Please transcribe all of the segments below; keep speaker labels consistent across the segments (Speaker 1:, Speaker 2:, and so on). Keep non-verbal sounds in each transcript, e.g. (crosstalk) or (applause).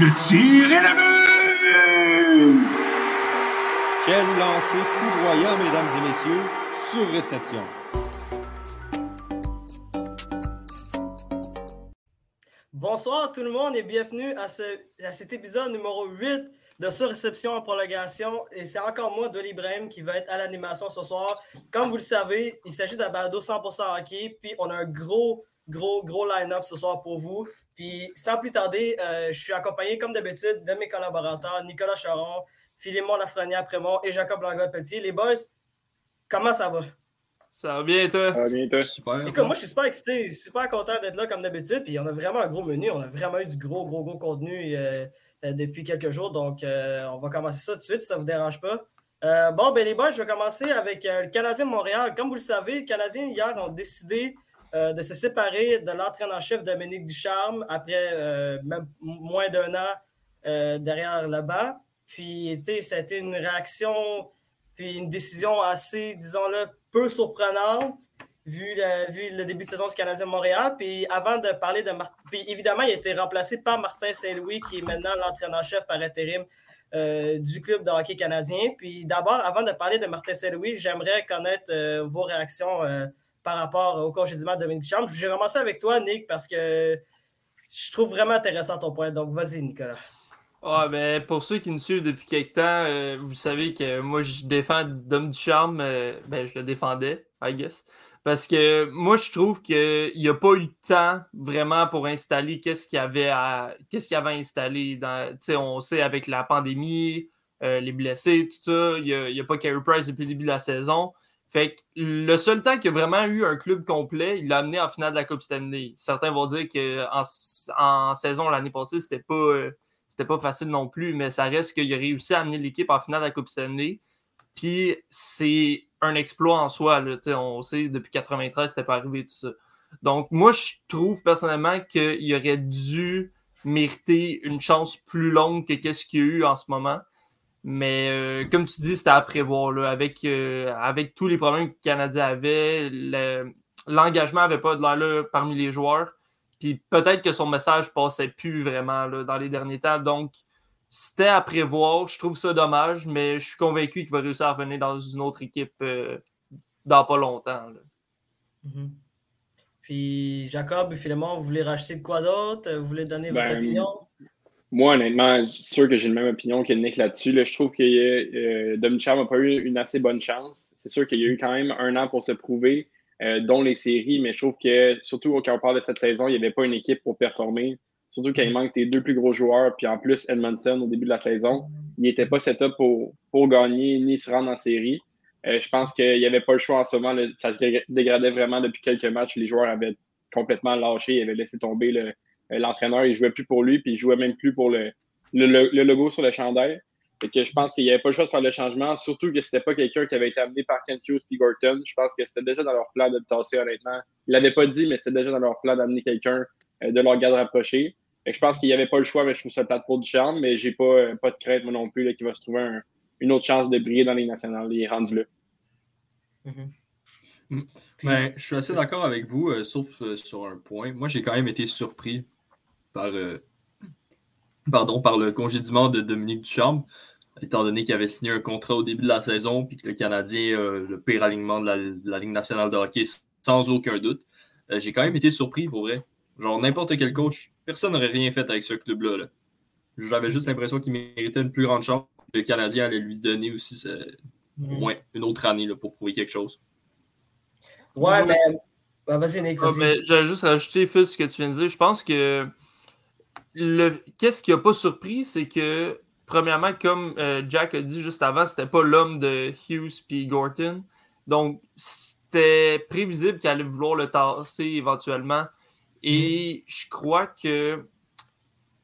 Speaker 1: Le tir est le but!
Speaker 2: Quel lancer foudroyant, mesdames et messieurs, sur réception.
Speaker 3: Bonsoir tout le monde et bienvenue à, ce, à cet épisode numéro 8 de Sur-réception en prolongation. Et c'est encore moi, Dolly Ibrahim, qui va être à l'animation ce soir. Comme vous le savez, il s'agit d'un balado 100% hockey. Puis on a un gros, gros, gros line-up ce soir pour vous. Puis sans plus tarder, euh, je suis accompagné comme d'habitude de mes collaborateurs, Nicolas Charon, Philémon Lafrenière-Prémont et Jacob Langot-Petit. Les boys, comment ça va?
Speaker 4: Ça va bien, toi?
Speaker 5: Ça va bien, toi?
Speaker 4: Super.
Speaker 3: Écoute, moi, je suis super excité, super content d'être là comme d'habitude. Puis on a vraiment un gros menu. On a vraiment eu du gros, gros, gros contenu euh, euh, depuis quelques jours. Donc, euh, on va commencer ça tout de suite si ça ne vous dérange pas. Euh, bon, ben les boys, je vais commencer avec euh, le Canadien de Montréal. Comme vous le savez, les Canadiens, hier, ont décidé euh, de se séparer de l'entraîneur-chef Dominique Ducharme après euh, même moins d'un an euh, derrière le banc. Puis, ça a été une réaction, puis une décision assez, disons-le, peu surprenante vu le, vu le début de saison du Canadien Montréal. Puis avant de parler de Martin, puis évidemment, il a été remplacé par Martin Saint-Louis, qui est maintenant l'entraîneur-chef par intérim du club de hockey canadien. Puis d'abord, avant de parler de Martin Saint-Louis, j'aimerais connaître vos réactions par rapport au congédiement de Dominique. Je vais commencer avec toi, Nick, parce que je trouve vraiment intéressant ton point. Donc, vas-y, Nicolas.
Speaker 4: Ah, ben, pour ceux qui nous suivent depuis quelque temps, euh, vous savez que moi, je défends Dom Ducharme. euh, ben, je le défendais, I guess. Parce que moi, je trouve qu'il n'y a pas eu le temps vraiment pour installer qu'est-ce qu'il y avait à qu'est-ce on sait avec la pandémie, euh, les blessés, tout ça, il n'y a, a pas Carey Price depuis le début de la saison. Fait que le seul temps qu'il a vraiment eu un club complet, il l'a amené en finale de la Coupe Stanley. Certains vont dire qu'en en saison l'année passée, c'était pas, euh, pas facile non plus, mais ça reste qu'il a réussi à amener l'équipe en finale de la Coupe Stanley. Puis c'est un exploit en soi. On sait depuis 93, c'était pas arrivé tout ça. Donc, moi, je trouve personnellement qu'il aurait dû mériter une chance plus longue que qu'est-ce qu'il y a eu en ce moment. Mais euh, comme tu dis, c'était à prévoir. Là, avec, euh, avec tous les problèmes que le Canadien avait, le- l'engagement n'avait pas de l'air là parmi les joueurs. Puis peut-être que son message passait plus vraiment là, dans les derniers temps. Donc, c'était à prévoir. Je trouve ça dommage, mais je suis convaincu qu'il va réussir à revenir dans une autre équipe euh, dans pas longtemps. là.
Speaker 3: Mhm. Puis, Jacob et Philemon, vous voulez racheter de quoi d'autre? Vous voulez donner votre
Speaker 5: Ben,
Speaker 3: opinion?
Speaker 5: Moi, honnêtement, je suis sûr que j'ai la même opinion que Nick là-dessus. Là. Je trouve que euh, n'a pas eu une assez bonne chance. C'est sûr qu'il y a eu quand même un an pour se prouver, euh, dont les séries, mais je trouve que, surtout quand on parle de cette saison, il n'y avait pas une équipe pour performer. Surtout quand il manque tes deux plus gros joueurs, puis en plus Edmondson au début de la saison, il n'était pas set-up pour, pour gagner ni se rendre en série. Euh, je pense qu'il n'y avait pas le choix en ce moment. là. ça se dég- dégradait vraiment depuis quelques matchs. Les joueurs avaient complètement lâché, ils avaient laissé tomber le, l'entraîneur, il jouait plus pour lui, puis il jouait même plus pour le, le, le- le logo sur le chandail. Fait que je pense qu'il n'y avait pas le choix de faire le changement, surtout que c'était pas quelqu'un qui avait été amené par Kent Hughes et Gorton. Je pense que c'était déjà dans leur plan de le tasser, honnêtement. Ils l'avaient pas dit, mais c'était déjà dans leur plan d'amener quelqu'un euh, de leur garde rapproché. Fait que je pense qu'il n'y avait pas le choix, mais je trouve ça plate pour du charme, mais j'ai pas, euh, pas de crainte, moi non plus, là, qu'il va se trouver un- une autre chance de briller dans les nationales. Il est rendu là.
Speaker 3: Mhm.
Speaker 6: Ben, je suis assez d'accord avec vous, euh, sauf euh, sur un point. Moi, j'ai quand même été surpris par, euh, pardon, par le congédiement de Dominique Ducharme, étant donné qu'il avait signé un contrat au début de la saison, puis que le Canadien, euh, le pire alignement de la, de la Ligue nationale de hockey, sans aucun doute. Euh, j'ai quand même été surpris, pour vrai. Genre, n'importe quel coach, personne n'aurait rien fait avec ce club-là. là. J'avais juste l'impression qu'il méritait une plus grande chance. que Le Canadien allait lui donner aussi ce- au moins une autre année là, pour prouver quelque chose.
Speaker 3: Ouais, mais. Ouais, vas-y, Nick.
Speaker 4: Ah, mais j'allais juste rajouter, Phil, ce que tu viens de dire. Je pense que le qu'est-ce qui n'a pas surpris, c'est que, premièrement, comme euh, Jack a dit juste avant, c'était pas l'homme de Hughes puis Gorton. Donc, c'était prévisible qu'il allait vouloir le tasser éventuellement. Et je crois que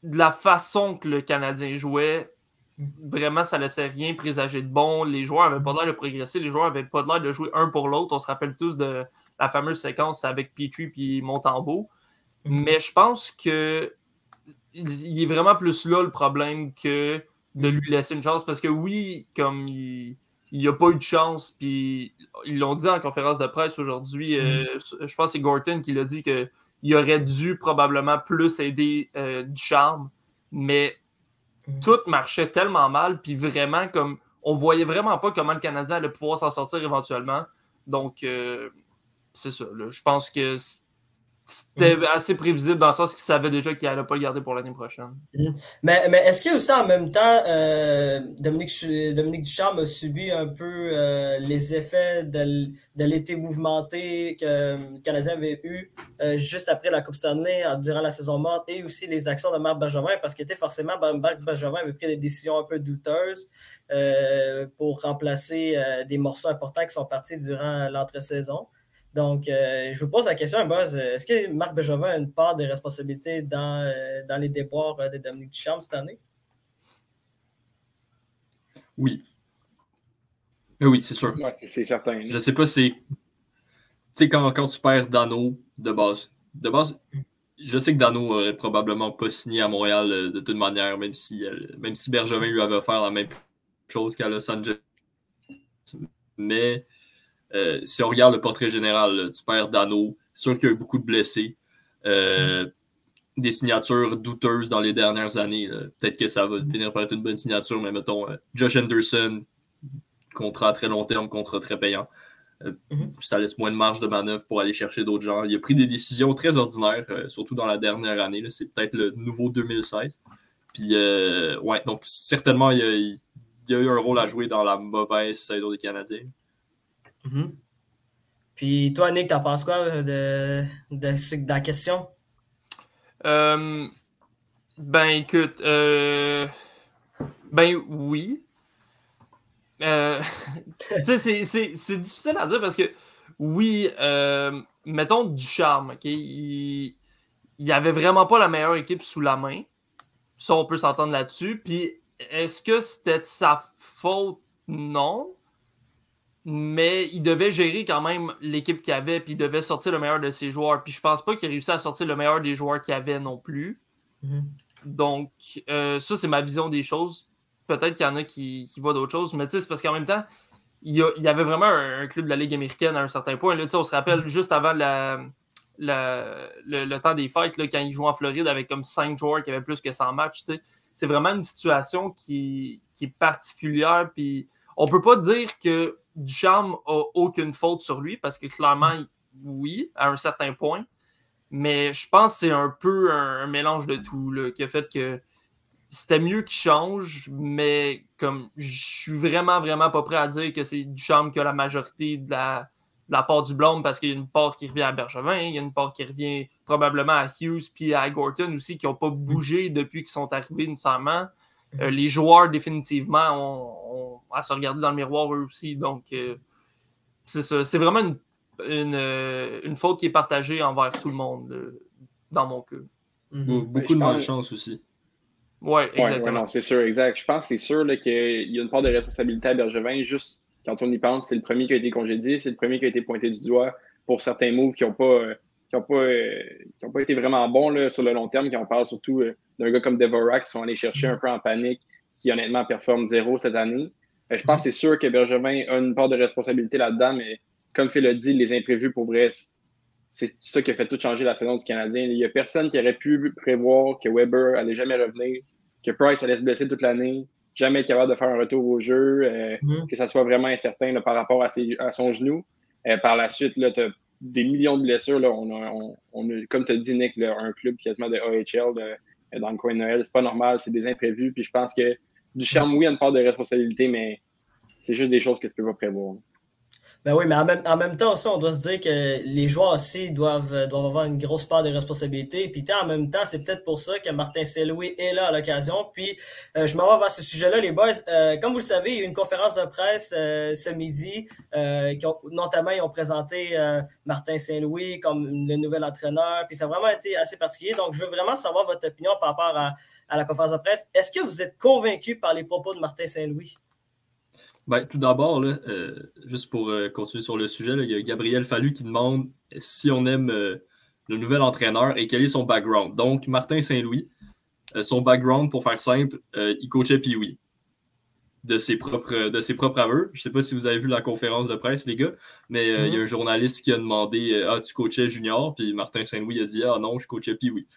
Speaker 4: de la façon que le Canadien jouait, vraiment, ça laissait rien présager de bon. Les joueurs n'avaient pas l'air de progresser. Les joueurs n'avaient pas l'air de jouer un pour l'autre. On se rappelle tous de la fameuse séquence avec Petrie puis Montembeau. Mais je pense que il il est vraiment plus là le problème que de lui laisser une chance. Parce que oui, comme il n'y a pas eu de chance, puis ils l'ont dit en conférence de presse aujourd'hui, euh, je pense que c'est Gorton qui l'a dit qu'il aurait dû probablement plus aider euh, du charme. Mais
Speaker 3: Mhm.
Speaker 4: tout marchait tellement mal, puis vraiment, comme on voyait vraiment pas comment le Canadien allait pouvoir s'en sortir éventuellement. Donc, euh, c'est ça. là. Je pense que c'était assez prévisible dans le sens qu'ils savaient déjà qu'il allait pas le garder pour l'année prochaine.
Speaker 3: Mais, mais est-ce que aussi en même temps, euh, Dominique, Dominique Ducharme a subi un peu euh, les effets de, de l'été mouvementé que le Canadien avait eu euh, juste après la Coupe Stanley durant la saison morte et aussi les actions de Marc Benjamin parce qu'était forcément ben, Marc Benjamin avait pris des décisions un peu douteuses euh, pour remplacer euh, des morceaux importants qui sont partis durant l'entre-saison. Donc, euh, je vous pose la question, Buzz, est-ce que Marc Benjamin a une part de responsabilité dans, euh, dans les déboires euh, de Dominique Ducharme cette année?
Speaker 6: Oui. Oui, c'est sûr.
Speaker 5: Ouais, c'est c'est certain.
Speaker 6: Je sais pas, c'est. Tu sais, quand, quand tu perds Dano de base. De base, je sais que Dano aurait probablement pas signé à Montréal euh, de toute manière, même si, euh, même si Bergevin lui avait offert la même chose qu'à Los Angeles. Mais euh, si on regarde le portrait général, là, tu perds Dano. C'est sûr qu'il y a eu beaucoup de blessés. Euh, Des signatures douteuses dans les dernières années. Peut-être que ça va finir par être une bonne signature, mais mettons euh, Josh Anderson, contrat à très long terme, contrat très payant.
Speaker 3: Mhm.
Speaker 6: Ça laisse moins de marge de manœuvre pour aller chercher d'autres gens. Il a pris des décisions très ordinaires, surtout dans la dernière année. C'est peut-être le nouveau 2016. Puis, ouais, donc certainement, il y, a, il y a eu un rôle à jouer dans la mauvaise saison des Canadiens.
Speaker 3: Puis toi, Nick, t'en penses quoi euh, de, de, de la question?
Speaker 4: Euh, ben écoute, euh, ben oui. Euh, (laughs) c'est- difficile à dire parce que oui, euh, mettons du charme, ok? Il, il avait vraiment pas la meilleure équipe sous la main. Ça, on peut s'entendre là-dessus. Puis est-ce que c'était sa faute? Non. Mais il devait gérer quand même l'équipe qu'il avait, puis il devait sortir le meilleur de ses joueurs. Puis je pense pas qu'il réussit à sortir le meilleur des joueurs qu'il avait non plus. Donc, euh, ça, c'est ma vision des choses. Peut-être qu'il y en a qui, qui voient d'autres choses, mais tu sais, c'est parce qu'en même temps, il y, a- il y avait vraiment un, un club de la Ligue américaine à un certain point. Là, tu sais, on se rappelle juste avant la, la- le, le temps des fêtes, là, quand ils jouaient en Floride avec comme 5 joueurs qui avaient plus que 100 matchs. C'est vraiment une situation qui, qui est particulière. Puis on peut pas dire que Ducharme a aucune faute sur lui parce que clairement, oui, à un certain point. Mais je pense que c'est un peu un, mélange de tout là, qui a fait que c'était mieux qu'il change, mais comme je suis vraiment, vraiment pas prêt à dire que c'est Duchamp qui a la majorité de la, de la part du blâme parce qu'il y a une part qui revient à Bergevin, il y a une part qui revient probablement à Hughes puis à Gorton aussi qui n'ont pas bougé depuis qu'ils sont arrivés nécessairement. Euh, les joueurs, définitivement, ont, ont à se regarder dans le miroir eux aussi. Donc, euh, c'est ça. C'est vraiment une, une, euh, une faute qui est partagée envers tout le monde, euh, dans mon cas.
Speaker 3: Mhm.
Speaker 6: Beaucoup
Speaker 5: je
Speaker 6: de
Speaker 5: pense-
Speaker 6: malchance aussi.
Speaker 4: Ouais,
Speaker 5: ouais,
Speaker 4: exactement.
Speaker 5: c'est sûr, exact. Je pense que c'est sûr qu'il y a une part de responsabilité à Bergevin. Juste quand on y pense, c'est le premier qui a été congédié, c'est le premier qui a été pointé du doigt pour certains moves qui n'ont pas, euh, qui ont pas, euh, qui ont pas été vraiment bons là, sur le long terme. Quand on parle surtout euh, d'un gars comme Devorak qui sont allés chercher un peu en panique, qui honnêtement performe zéro cette année. Euh, je pense que c'est sûr que Bergevin a une part de responsabilité là-dedans, mais comme Phil l'a dit, les imprévus pour vrai, c'est ça qui a fait tout changer la saison du Canadien. Il n'y a personne qui aurait pu prévoir que Weber allait jamais revenir, que Price allait se blesser toute l'année, jamais être capable de faire un retour au jeu,
Speaker 3: Mhm.
Speaker 5: que ça soit vraiment incertain là, par rapport à, ses- à son genou. Par la suite, tu as des millions de blessures. Là. On a, on- on a, comme tu as dit, Nick, un club quasiment de AHL de- dans le coin de Noël. C'est pas normal, c'est des imprévus. Puis je pense que Ducharme, oui, a une part de responsabilité, mais c'est juste des choses que tu peux pas prévoir.
Speaker 3: Ben oui, mais en même, en même temps aussi, on doit se dire que les joueurs aussi doivent, euh, doivent avoir une grosse part de responsabilité. Puis en même temps, c'est peut-être pour ça que Martin Saint-Louis est là à l'occasion. Puis euh, je m'en vais vers ce sujet-là, les boys. Euh, comme vous le savez, il y a eu une conférence de presse euh, ce midi. euh, qui ont- notamment, ils ont présenté Martin Saint-Louis comme le nouvel entraîneur. Puis ça a vraiment été assez particulier. Donc, je veux vraiment savoir votre opinion par rapport à, à la conférence de presse. Est-ce que vous êtes convaincu par les propos de Martin Saint-Louis?
Speaker 6: Ben, tout d'abord, là, euh, juste pour euh, continuer sur le sujet, là, il y a Gabriel Fallu qui demande si on aime euh, le nouvel entraîneur et quel est son background. Donc, Martin Saint-Louis, son background, pour faire simple, il coachait Pee-Wee de ses propres, de ses propres aveux. Je ne sais pas si vous avez vu la conférence de presse, les gars, mais il y a un journaliste qui a demandé Ah, tu coachais junior Puis Martin Saint-Louis a dit Ah non, je coachais Pee-Wee.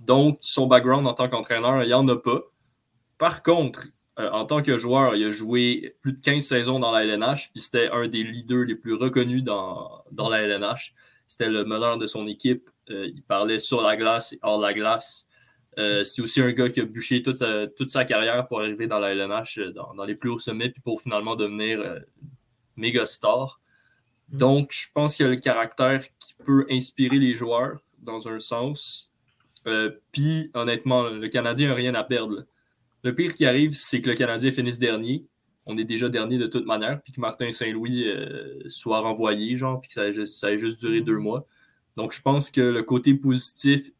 Speaker 6: Donc, son background en tant qu'entraîneur, il n'y en a pas. Par contre, euh, en tant que joueur, il a joué plus de 15 saisons dans la LNH, puis c'était un des leaders les plus reconnus dans, dans la LNH. C'était le meneur de son équipe. Euh, il parlait sur la glace et hors la glace. Euh, c'est aussi un gars qui a bûché toute sa, toute sa carrière pour arriver dans la LNH, dans, dans les plus hauts sommets, puis pour finalement devenir méga star. Mm. Donc, je pense qu'il a le caractère qui peut inspirer les joueurs dans un sens. puis, honnêtement, le Canadien n'a rien à perdre. Le pire qui arrive, c'est que le Canadien finisse dernier. On est déjà dernier de toute manière, puis que Martin Saint-Louis euh, soit renvoyé, genre, puis que ça ait, juste, juste duré deux mois. Donc, je pense que le côté positif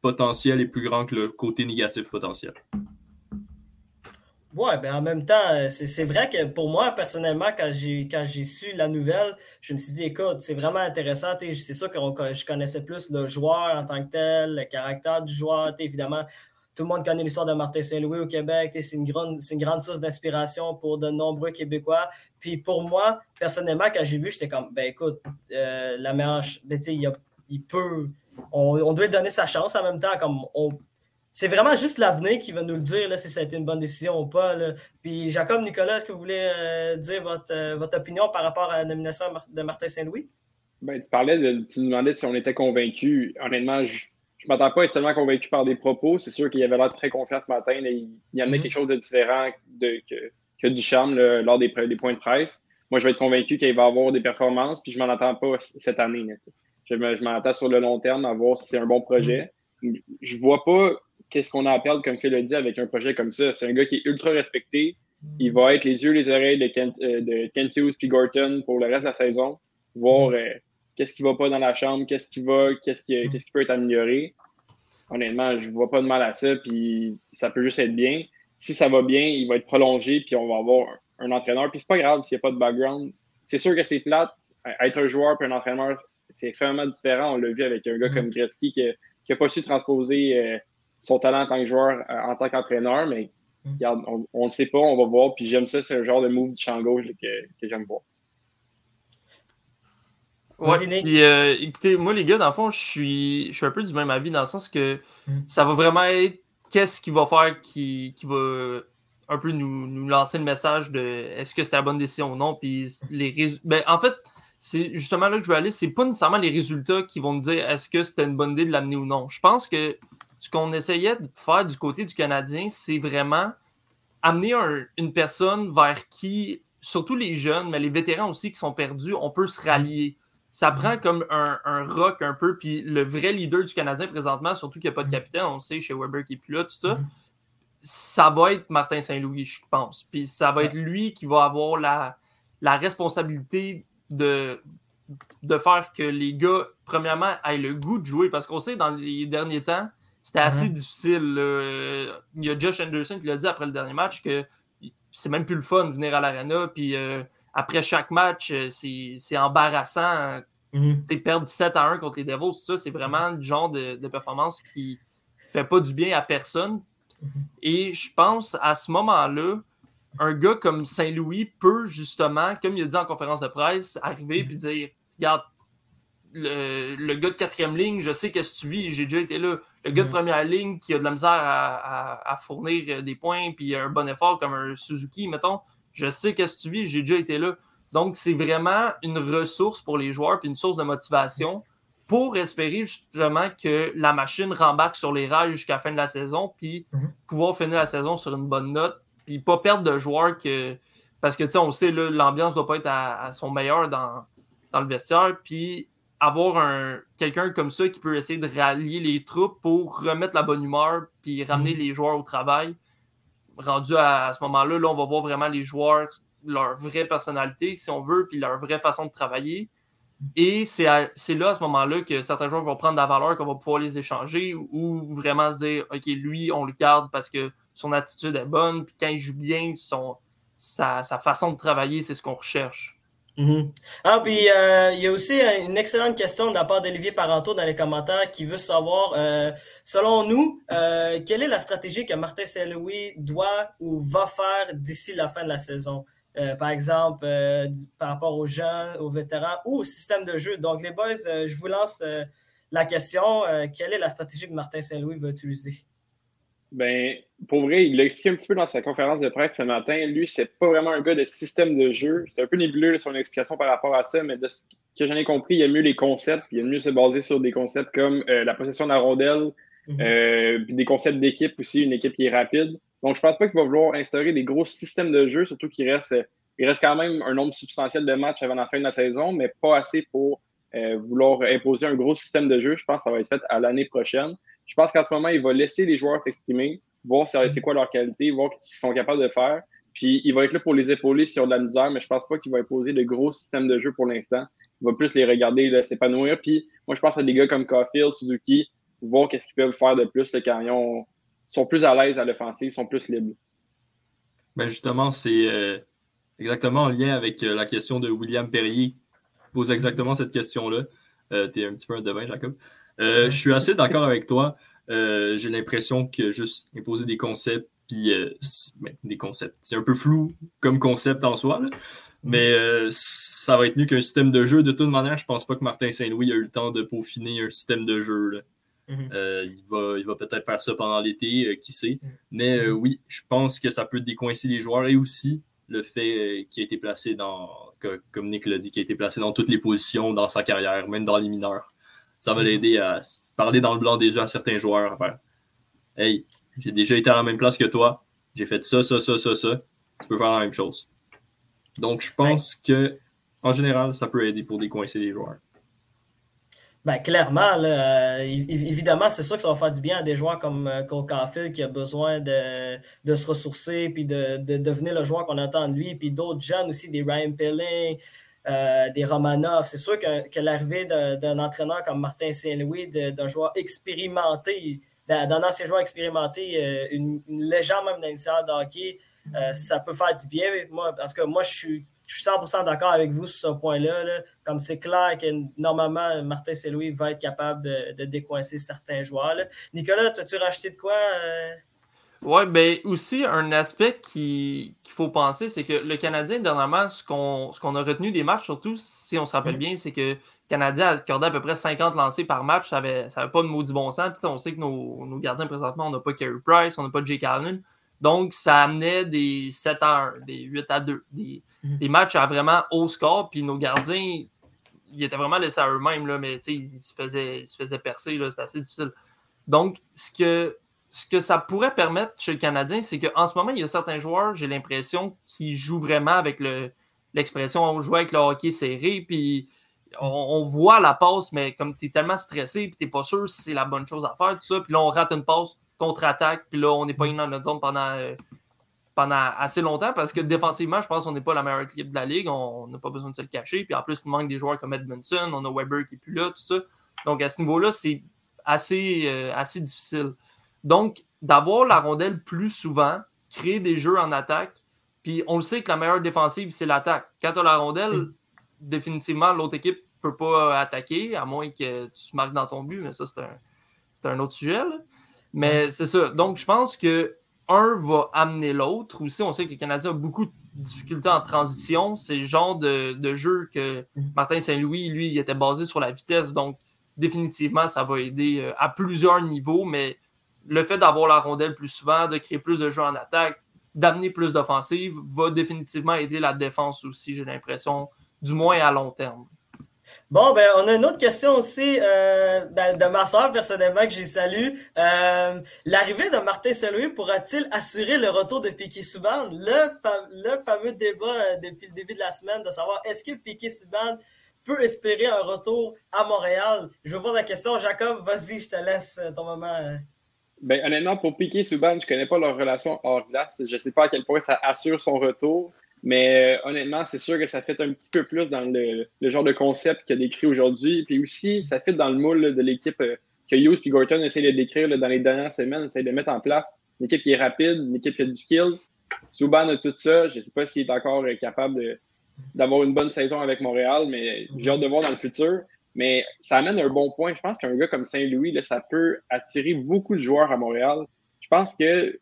Speaker 6: potentiel est plus grand que le côté négatif potentiel.
Speaker 3: Ouais, ben en même temps, c'est vrai que pour moi, personnellement, quand j'ai quand j'ai su la nouvelle, je me suis dit, écoute, c'est vraiment intéressant. C'est sûr que je connaissais plus le joueur en tant que tel, le caractère du joueur. Évidemment, tout le monde connaît l'histoire de Martin Saint-Louis au Québec. C'est une, grande, une grande source d'inspiration pour de nombreux Québécois. Puis pour moi, personnellement, quand j'ai vu, j'étais comme, ben écoute, euh, la meilleure, ben, il, il, peut, on, doit lui donner sa chance en même temps. Comme on, c'est vraiment juste l'avenir qui va nous le dire là, si ça a été une bonne décision ou pas. Puis Jacob, Nicolas, est-ce que vous voulez euh, dire votre, euh, votre opinion par rapport à la nomination de Martin Saint-Louis?
Speaker 5: Ben, tu parlais de, tu nous demandais si on était convaincu. Honnêtement, je je ne m'attends pas à être seulement convaincu par des propos. C'est sûr qu'il avait l'air très confiant ce matin. il, il amenait mm-hmm. quelque chose de différent de, que, que du charme lors des, des, points de presse. Moi, je vais être convaincu qu'il va avoir des performances, puis je ne m'en attends pas cette année. Je, je m'en attends sur le long terme à voir si c'est un bon projet. Mm-hmm. Je ne vois pas qu'est-ce qu'on a à perdre, comme Phil l'a dit, avec un projet comme ça. C'est un gars qui est ultra respecté. Il va être les yeux, les oreilles de Kent, euh, de Kent Hughes puis Gorton pour le reste de la saison. Voir mm-hmm. euh, qu'est-ce qui va pas dans la chambre, qu'est-ce qui va, qu'est-ce qui, peut être amélioré. Honnêtement, je vois pas de mal à ça, puis ça peut juste être bien. Si ça va bien, il va être prolongé, puis on va avoir un, entraîneur. Puis c'est pas grave s'il n'y a pas de background. C'est sûr que c'est plate. Être un joueur puis un entraîneur, c'est extrêmement différent. On l'a vu avec un gars comme Gretzky qui n'a pas su transposer euh, son talent en tant que joueur, euh, en tant qu'entraîneur, mais regarde, on ne sait pas, on va voir. Puis j'aime ça, c'est un genre de move du champ gauche que, que j'aime voir.
Speaker 4: Ouais, puis euh, écoutez, moi les gars, dans le fond, je suis, je suis un peu du même avis dans le sens que mm. ça va vraiment être qu'est-ce qui va faire qui, qui va un peu nous, nous, lancer le message de est-ce que c'était la bonne décision ou non. Puis les ben, en fait, c'est justement là que je veux aller, c'est pas nécessairement les résultats qui vont nous dire est-ce que c'était une bonne idée de l'amener ou non. Je pense que ce qu'on essayait de faire du côté du Canadien, c'est vraiment amener une personne vers qui, surtout les jeunes, mais les vétérans aussi qui sont perdus, on peut se rallier ça prend comme un, un, rock un peu. Puis le vrai leader du Canadien présentement, surtout qu'il n'y a pas de capitaine, on le sait, chez Weber qui est plus là, tout ça, ça va être Martin Saint-Louis, je pense. Puis ça va être lui qui va avoir la, la responsabilité de, de faire que les gars, premièrement, aient le goût de jouer. Parce qu'on sait, dans les derniers temps, c'était assez difficile. Il y a Josh Anderson qui l'a dit après le dernier match que c'est même plus le fun de venir à l'arena. Puis. Euh, après chaque match, euh, c'est embarrassant. C'est mhm. perdre 7 à 1 contre les Devils, ça, c'est vraiment le genre de, performance qui ne fait pas du bien à personne. Mhm. Et je pense à ce moment-là, un gars comme Saint-Louis peut justement, comme il a dit en conférence de presse, arriver et mhm. dire Regarde, le, gars de quatrième ligne, je sais qu'est-ce que tu vis, j'ai déjà été là. Le gars de première ligne qui a de la misère à, à fournir des points puis un bon effort comme un Suzuki, mettons, je sais qu'est-ce que tu vis, j'ai déjà été là. Donc, c'est vraiment une ressource pour les joueurs puis une source de motivation pour espérer justement que la machine rembarque sur les rails jusqu'à la fin de la saison puis mhm. pouvoir finir la saison sur une bonne note puis pas perdre de joueurs que. Parce que, tu sais, on sait, l'ambiance ne doit pas être à, son meilleur dans, dans le vestiaire. Puis avoir un, quelqu'un comme ça qui peut essayer de rallier les troupes pour remettre la bonne humeur puis ramener mhm. les joueurs au travail rendu à, ce moment-là, là, on va voir vraiment les joueurs, leur vraie personnalité, si on veut, puis leur vraie façon de travailler. Et c'est là, à ce moment-là, que certains joueurs vont prendre de la valeur, qu'on va pouvoir les échanger ou vraiment se dire, OK, lui, on le garde parce que son attitude est bonne, puis quand il joue bien, son, sa façon de travailler, c'est ce qu'on recherche.
Speaker 3: Mhm. Ah, puis euh, il y a aussi une excellente question de la part d'Olivier Parenteau dans les commentaires qui veut savoir, euh, selon nous, euh, quelle est la stratégie que Martin Saint-Louis doit ou va faire d'ici la fin de la saison? par exemple, par rapport aux jeunes, aux vétérans ou au système de jeu. Donc, les boys, je vous lance la question. quelle est la stratégie que Martin Saint-Louis va utiliser?
Speaker 5: Ben, pour vrai, il l'a expliqué un petit peu dans sa conférence de presse ce matin. Lui, c'est pas vraiment un gars de système de jeu. C'est un peu nébuleux son explication par rapport à ça, mais de ce que j'en ai compris, il aime mieux les concepts. Il aime mieux se baser sur des concepts comme euh, la possession de la rondelle,
Speaker 3: Mhm.
Speaker 5: euh, puis des concepts d'équipe aussi, une équipe qui est rapide. Donc, je pense pas qu'il va vouloir instaurer des gros systèmes de jeu, surtout qu'il reste, il reste quand même un nombre substantiel de matchs avant la fin de la saison, mais pas assez pour euh, vouloir imposer un gros système de jeu. Je pense que ça va être fait à l'année prochaine. Je pense qu'en ce moment, il va laisser les joueurs s'exprimer, voir c'est quoi leur qualité, voir ce qu'ils sont capables de faire. Puis il va être là pour les épauler ont de la misère, mais je pense pas qu'il va imposer de gros systèmes de jeu pour l'instant. Il va plus les regarder s'épanouir. Puis moi, je pense à des gars comme Caulfield, Suzuki, voir qu'est-ce qu'ils peuvent faire de plus là, quand ils ont- sont plus à l'aise à l'offensive, sont plus libres.
Speaker 6: Ben justement, c'est euh, exactement en lien avec euh, la question de William Perrier. qui Pose exactement cette question-là. tu es un petit peu un devin, Jacob. Euh, je suis assez d'accord (laughs) avec toi. Euh, J'ai l'impression que juste imposer des concepts, puis euh, ben, des concepts, c'est un peu flou comme concept en soi, là. mais ça va être mieux qu'un système de jeu. De toute manière, je pense pas que Martin Saint-Louis a eu le temps de peaufiner un système de jeu. là.
Speaker 3: Mhm.
Speaker 6: Euh, il va, il va peut-être faire ça pendant l'été, qui sait. Mais euh, oui, je pense que ça peut décoincer les joueurs et aussi le fait qu'il a été placé dans, que- comme Nick l'a dit, qu'il a été placé dans toutes les positions dans sa carrière, même dans les mineurs. Ça va l'aider à parler dans le blanc des yeux à certains joueurs. à faire, Hey, j'ai déjà été à la même place que toi, j'ai fait ça, ça, ça, ça, ça. Tu peux faire la même chose. Donc, je pense que en général, ça peut aider pour décoincer les joueurs.
Speaker 3: Ben, clairement, là, euh, évi- évidemment, c'est sûr que ça va faire du bien à des joueurs comme euh, Cole Caulfield qui a besoin de, de se ressourcer puis de, de devenir le joueur qu'on attend de lui. Puis d'autres jeunes aussi, des Ryan Pelling, euh, des Romanov. C'est sûr que, l'arrivée d'un entraîneur comme Martin Saint-Louis, d'un joueur expérimenté, d'un ancien joueur expérimenté, euh, une, une légende même d'initial de hockey, euh, ça peut faire du bien. Moi, parce que moi, je suis, je suis 100% d'accord avec vous sur ce point-là. là. Comme c'est clair que normalement, Martin Saint-Louis va être capable de, décoincer certains joueurs. Nicolas, as-tu racheté de quoi?
Speaker 4: Ouais, ben aussi, un aspect qui- qu'il faut penser, c'est que le Canadien, dernièrement, ce qu'on a retenu des matchs, surtout si on se rappelle
Speaker 3: Mm.
Speaker 4: bien, c'est que le Canadien a accordé à peu près 50 lancés par match. Ça n'avait ça avait pas de maudit bon sens. Puis, on sait que nos, nos gardiens, présentement, on n'a pas Carey Price, on n'a pas Jake Allen. Donc, ça amenait des 7 à 1, des 8 à 2, des,
Speaker 3: Mhm.
Speaker 4: des matchs à vraiment haut score. Puis nos gardiens, ils étaient vraiment laissés à eux-mêmes, mais ils se faisaient, ils se faisaient percer. C'était assez difficile. Donc, ce que, ce que ça pourrait permettre chez le Canadien, c'est qu'en ce moment, il y a certains joueurs, j'ai l'impression, qui jouent vraiment avec le, l'expression on joue avec le hockey serré, puis on, voit la passe, mais comme tu es tellement stressé, puis tu n'es pas sûr si c'est la bonne chose à faire, tout ça, puis là, on rate une passe, contre-attaque, puis là, on n'est pas dans notre zone pendant, euh, pendant assez longtemps, parce que défensivement, je pense qu'on n'est pas la meilleure équipe de la ligue, on n'a pas besoin de se le cacher, puis en plus, il manque des joueurs comme Edmondson, on a Weber qui n'est plus là, tout ça. Donc, à ce niveau-là, c'est assez, euh, assez difficile. Donc, d'avoir la rondelle plus souvent, créer des jeux en attaque, puis on le sait que la meilleure défensive, c'est l'attaque. Quand tu as la rondelle,
Speaker 3: Mm.
Speaker 4: définitivement, l'autre équipe ne peut pas attaquer, à moins que tu marques dans ton but, mais ça, c'est un, autre sujet. là. Mais c'est ça. Donc, je pense que un va amener l'autre. Aussi, on sait que le Canadien a beaucoup de difficultés en transition. C'est le genre de, de jeu que Martin Saint-Louis, lui, il était basé sur la vitesse. Donc, définitivement, ça va aider euh, à plusieurs niveaux. Mais le fait d'avoir la rondelle plus souvent, de créer plus de jeux en attaque, d'amener plus d'offensive, va définitivement aider la défense aussi, j'ai l'impression, du moins à long terme.
Speaker 3: Bon, ben, on a une autre question aussi euh, ben, de ma soeur, personnellement, que j'ai salue. Euh, L'arrivée de Martin Saint-Louis pourra-t-il assurer le retour de Piquet Souban? Le, fa- le fameux débat euh, depuis le début de la semaine de savoir est-ce que Piquet Souban peut espérer un retour à Montréal? Je vais poser la question. Jacob, vas-y, je te laisse ton moment.
Speaker 5: Ben, honnêtement, pour Piqué Subban, je connais pas leur relation hors glace. Je sais pas à quel point ça assure son retour. Mais euh, honnêtement, c'est sûr que ça fait un petit peu plus dans le, le genre de concept qu'il a décrit aujourd'hui. Puis aussi, ça fait dans le moule de l'équipe euh, que Hughes et Gorton essaient de décrire dans les dernières semaines, essaient de mettre en place. Une équipe qui est rapide, une équipe qui a du skill. Subban a tout ça. Je sais pas s'il est encore euh, capable d'avoir une bonne saison avec Montréal, mais j'ai hâte de voir dans le futur. Mais ça amène un bon point. Je pense qu'un gars comme Saint-Louis, ça peut attirer beaucoup de joueurs à Montréal. Je pense que,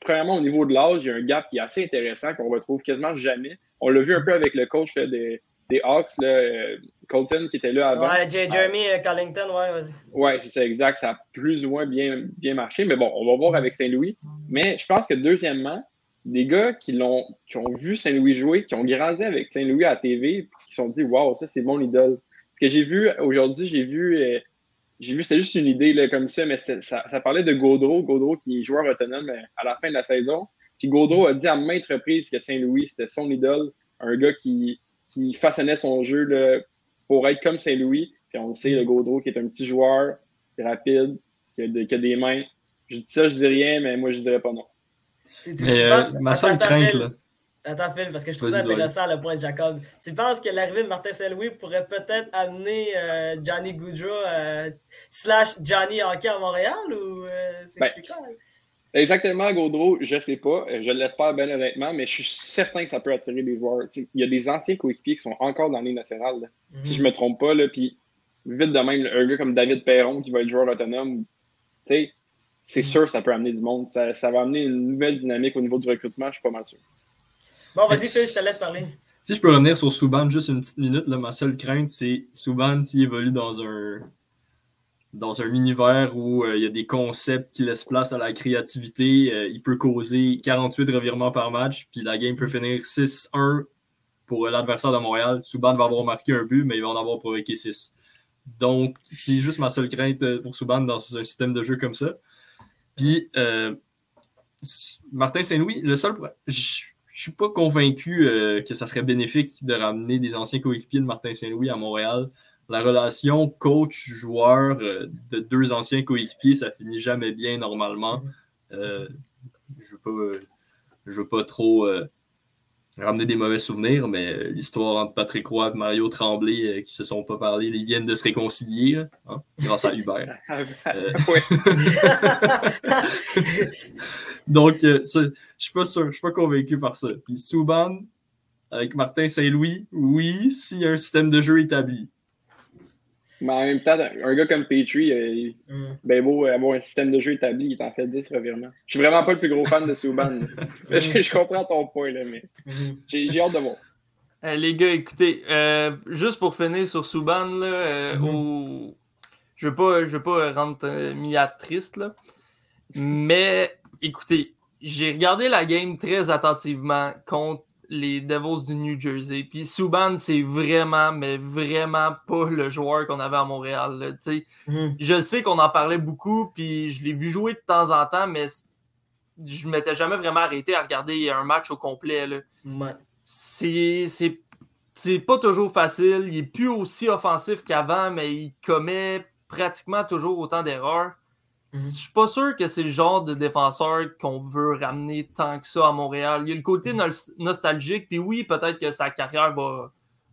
Speaker 5: premièrement, au niveau de l'âge, il y a un gap qui est assez intéressant qu'on retrouve quasiment jamais. On l'a vu un peu avec le coach là, des, des Hawks, là, euh, Colton qui était là avant.
Speaker 3: Ouais, J- Jeremy euh, Collington, ouais, vas-y.
Speaker 5: Ouais, c'est ça, exact. Ça a plus ou moins bien, bien marché. Mais bon, on va voir avec Saint-Louis. Mais je pense que deuxièmement, des gars qui, l'ont, qui ont vu Saint-Louis jouer, qui ont grandi avec Saint-Louis à la TV, puis qui se sont dit Waouh, ça, c'est mon idole. Ce que j'ai vu aujourd'hui, j'ai vu. euh, j'ai vu, c'était juste une idée là, comme ça, mais ça, ça parlait de Gaudreau, Gaudreau qui est joueur autonome euh, à la fin de la saison. Puis Gaudreau a dit à maintes reprises que Saint-Louis, c'était son idole, un gars qui, qui façonnait son jeu là, pour être comme Saint-Louis. Puis on le sait, le Gaudreau qui est un petit joueur, rapide, qui a, de- qui a des mains. Je dis ça, je dis rien, mais moi, je dirais pas non.
Speaker 3: Tu- tu-
Speaker 6: Mais
Speaker 3: tu
Speaker 6: euh,
Speaker 3: penses-
Speaker 6: ma seule crainte, là.
Speaker 3: Attends, Phil, parce que je trouve ça intéressant le point de Jacob. Tu penses que l'arrivée de Martin Saint-Louis pourrait peut-être amener euh, Johnny Goudreau euh, slash Johnny Hockey à Montréal ou euh, c'est
Speaker 5: Ben? Exactement, Gaudreau, je sais pas. Je l'espère bien honnêtement, mais je suis certain que ça peut attirer des joueurs. Il y a des anciens coéquipiers qui sont encore dans les nationales. là. Si je me trompe pas, là, puis vite de même, un gars comme David Perron qui va être joueur autonome, c'est sûr que ça peut amener du monde. Ça, ça va amener une nouvelle dynamique au niveau du recrutement, je suis pas mal sûr.
Speaker 3: Bon, vas-y, Phil, je te laisse parler.
Speaker 6: Si je peux revenir sur Souban juste une petite minute, là, ma seule crainte, c'est Souban s'il évolue dans un dans un univers où euh, il y a des concepts qui laissent place à la créativité, euh, il peut causer 48 revirements par match, puis la game peut finir 6-1 pour euh, l'adversaire de Montréal. Souban va avoir marqué un but, mais il va en avoir provoqué 6. Donc, c'est juste ma seule crainte euh, pour Souban dans un système de jeu comme ça. Puis, Martin Saint-Louis, le seul. Je je suis pas convaincu euh, que ça serait bénéfique de ramener des anciens coéquipiers de Martin Saint-Louis à Montréal. La relation coach-joueur euh, de deux anciens coéquipiers, ça finit jamais bien normalement. Euh, je veux pas, euh, je veux pas trop ramener des mauvais souvenirs, mais euh, l'histoire entre Patrick Roy et Mario Tremblay euh, qui se sont pas parlé, ils viennent de se réconcilier là, hein, grâce à Hubert. (laughs) Euh, (laughs)
Speaker 5: Ouais. (laughs)
Speaker 6: Donc, euh, je suis pas sûr, je suis pas convaincu par ça. Puis Souban, avec Martin Saint-Louis, oui, s'il y a un système de jeu établi.
Speaker 5: Mais en même temps, un gars comme Petrie, euh, il-
Speaker 3: Mm.
Speaker 5: ben beau avoir un système de jeu établi, il t'en fait 10 revirements. Je suis vraiment pas le plus gros fan de Souban. (laughs) (laughs) je, je comprends ton point, là, mais
Speaker 3: Mhm.
Speaker 5: j'ai j'ai hâte de voir.
Speaker 4: Euh, les gars, écoutez, euh, juste pour finir sur Souban, là, euh, au- je veux pas, je veux pas rendre euh, Mia triste, là. mais écoutez, j'ai regardé la game très attentivement contre les Devils du New Jersey. Puis Souban, c'est vraiment, mais vraiment pas le joueur qu'on avait à Montréal. là.
Speaker 3: Mhm.
Speaker 4: Je sais qu'on en parlait beaucoup, puis je l'ai vu jouer de temps en temps, mais je m'étais jamais vraiment arrêté à regarder un match au complet. C'est pas toujours facile. Il est plus aussi offensif qu'avant, mais il commet pratiquement toujours autant d'erreurs. Je suis pas sûr que c'est le genre de défenseur qu'on veut ramener tant que ça à Montréal. Il y a le côté nos- nostalgique, puis oui, peut-être que sa carrière va,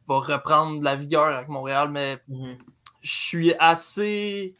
Speaker 4: va reprendre de la vigueur avec Montréal, mais
Speaker 3: Mhm.
Speaker 4: je suis assez.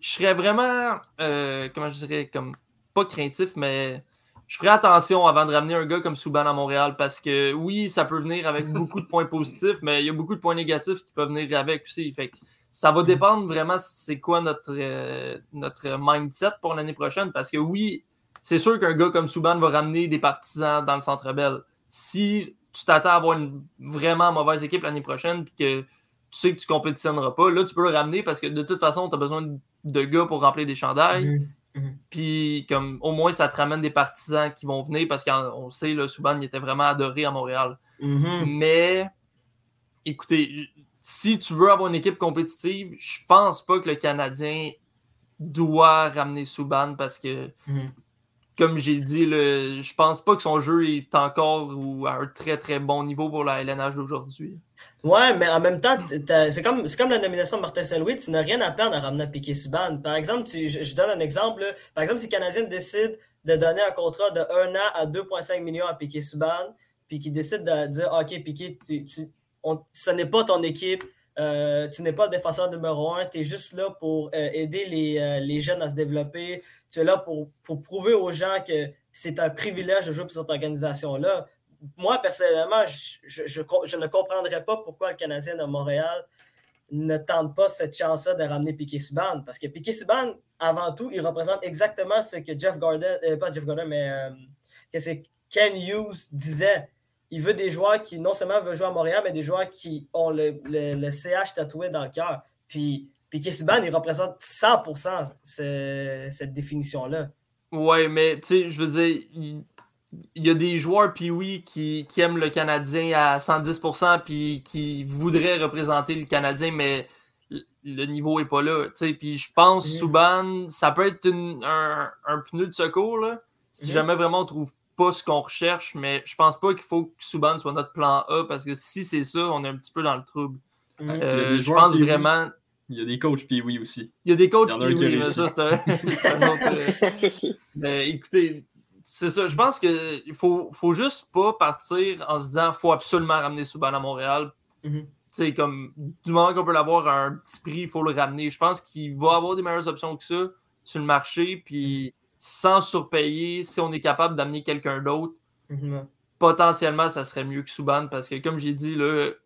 Speaker 4: Je serais vraiment. euh, comment je dirais comme Pas craintif, mais je ferais attention avant de ramener un gars comme Souban à Montréal parce que oui, ça peut venir avec beaucoup de points positifs, mais il y a beaucoup de points négatifs qui peuvent venir avec aussi. Fait que ça va dépendre vraiment c'est quoi notre, euh, notre mindset pour l'année prochaine parce que oui, c'est sûr qu'un gars comme Souban va ramener des partisans dans le centre belle. Si tu t'attends à avoir une vraiment mauvaise équipe l'année prochaine puis que tu sais que tu compétitionneras pas, là, tu peux le ramener parce que de toute façon, tu as besoin de- gars pour remplir des chandails.
Speaker 3: Mhm.
Speaker 4: Puis, comme au moins, ça te ramène des partisans qui vont venir parce qu'on sait, là, Souban, il était vraiment adoré à Montréal.
Speaker 3: Mhm.
Speaker 4: Mais, écoutez, si tu veux avoir une équipe compétitive, je pense pas que le Canadien doit ramener Souban parce que,
Speaker 3: Mhm.
Speaker 4: comme j'ai dit, là, je pense pas que son jeu est encore ou à un très très bon niveau pour la LNH d'aujourd'hui.
Speaker 3: Ouais, mais en même temps, c'est comme, la nomination de Martin Saint-Louis, tu n'as rien à perdre à ramener Piquet Subban. Par exemple, tu- je, je donne un exemple. là. Par exemple, si le Canadien décide de donner un contrat de 1 an à 2,5 millions à Piquet Subban, puis qu'il décide de dire OK, Piquet, tu, tu- ce n'est pas ton équipe, euh, tu n'es pas le défenseur numéro un, tu es juste là pour euh, aider les, euh, les jeunes à se développer, tu es là pour, pour prouver aux gens que c'est un privilège de jouer pour cette organisation-là moi, personnellement, je, je, ne comprendrais pas pourquoi le Canadien de Montréal ne tente pas cette chance-là de ramener Piquet Subban. Parce que Piquet Subban, avant tout, il représente exactement ce que Jeff Gordon, pas Jeff Gordon, mais que Ken Hughes disait. Il veut des joueurs qui non seulement veulent jouer à Montréal, mais des joueurs qui ont le, le, le CH tatoué dans le cœur. Puis, puis Kessiban, il représente 100% ce- cette définition-là.
Speaker 4: Ouais, mais tu sais, je veux dire, il, il y a des joueurs, puis oui, qui, qui aiment le Canadien à 110%, puis qui voudraient représenter le Canadien, mais le- niveau est pas là. Puis je pense,
Speaker 3: Mhm.
Speaker 4: Souban, ça peut être une- un, un pneu de secours, là, si
Speaker 3: Mhm.
Speaker 4: jamais vraiment on trouve pas ce qu'on recherche, mais je pense pas qu'il faut que Souban soit notre plan A, parce que si c'est ça, on est un petit peu dans le trouble.
Speaker 6: A
Speaker 4: Euh, je pense vraiment.
Speaker 6: Il y a des coachs puis oui aussi.
Speaker 4: Il y a des coachs
Speaker 6: Il y en a
Speaker 4: qui
Speaker 6: un qui a
Speaker 4: oui, mais ça, c'est un, (laughs) c'est un autre. euh, (laughs) mais écoutez, c'est ça. Je pense qu'il faut, faut juste pas partir en se disant faut absolument ramener Souban à Montréal.
Speaker 3: Mhm.
Speaker 4: Tu sais, comme du moment qu'on peut l'avoir à un petit prix, il faut le ramener. Je pense qu'il va avoir des meilleures options que ça sur le marché. Puis sans surpayer, si on est capable d'amener quelqu'un d'autre,
Speaker 3: Mhm.
Speaker 4: potentiellement, ça serait mieux que Souban parce que, comme j'ai dit,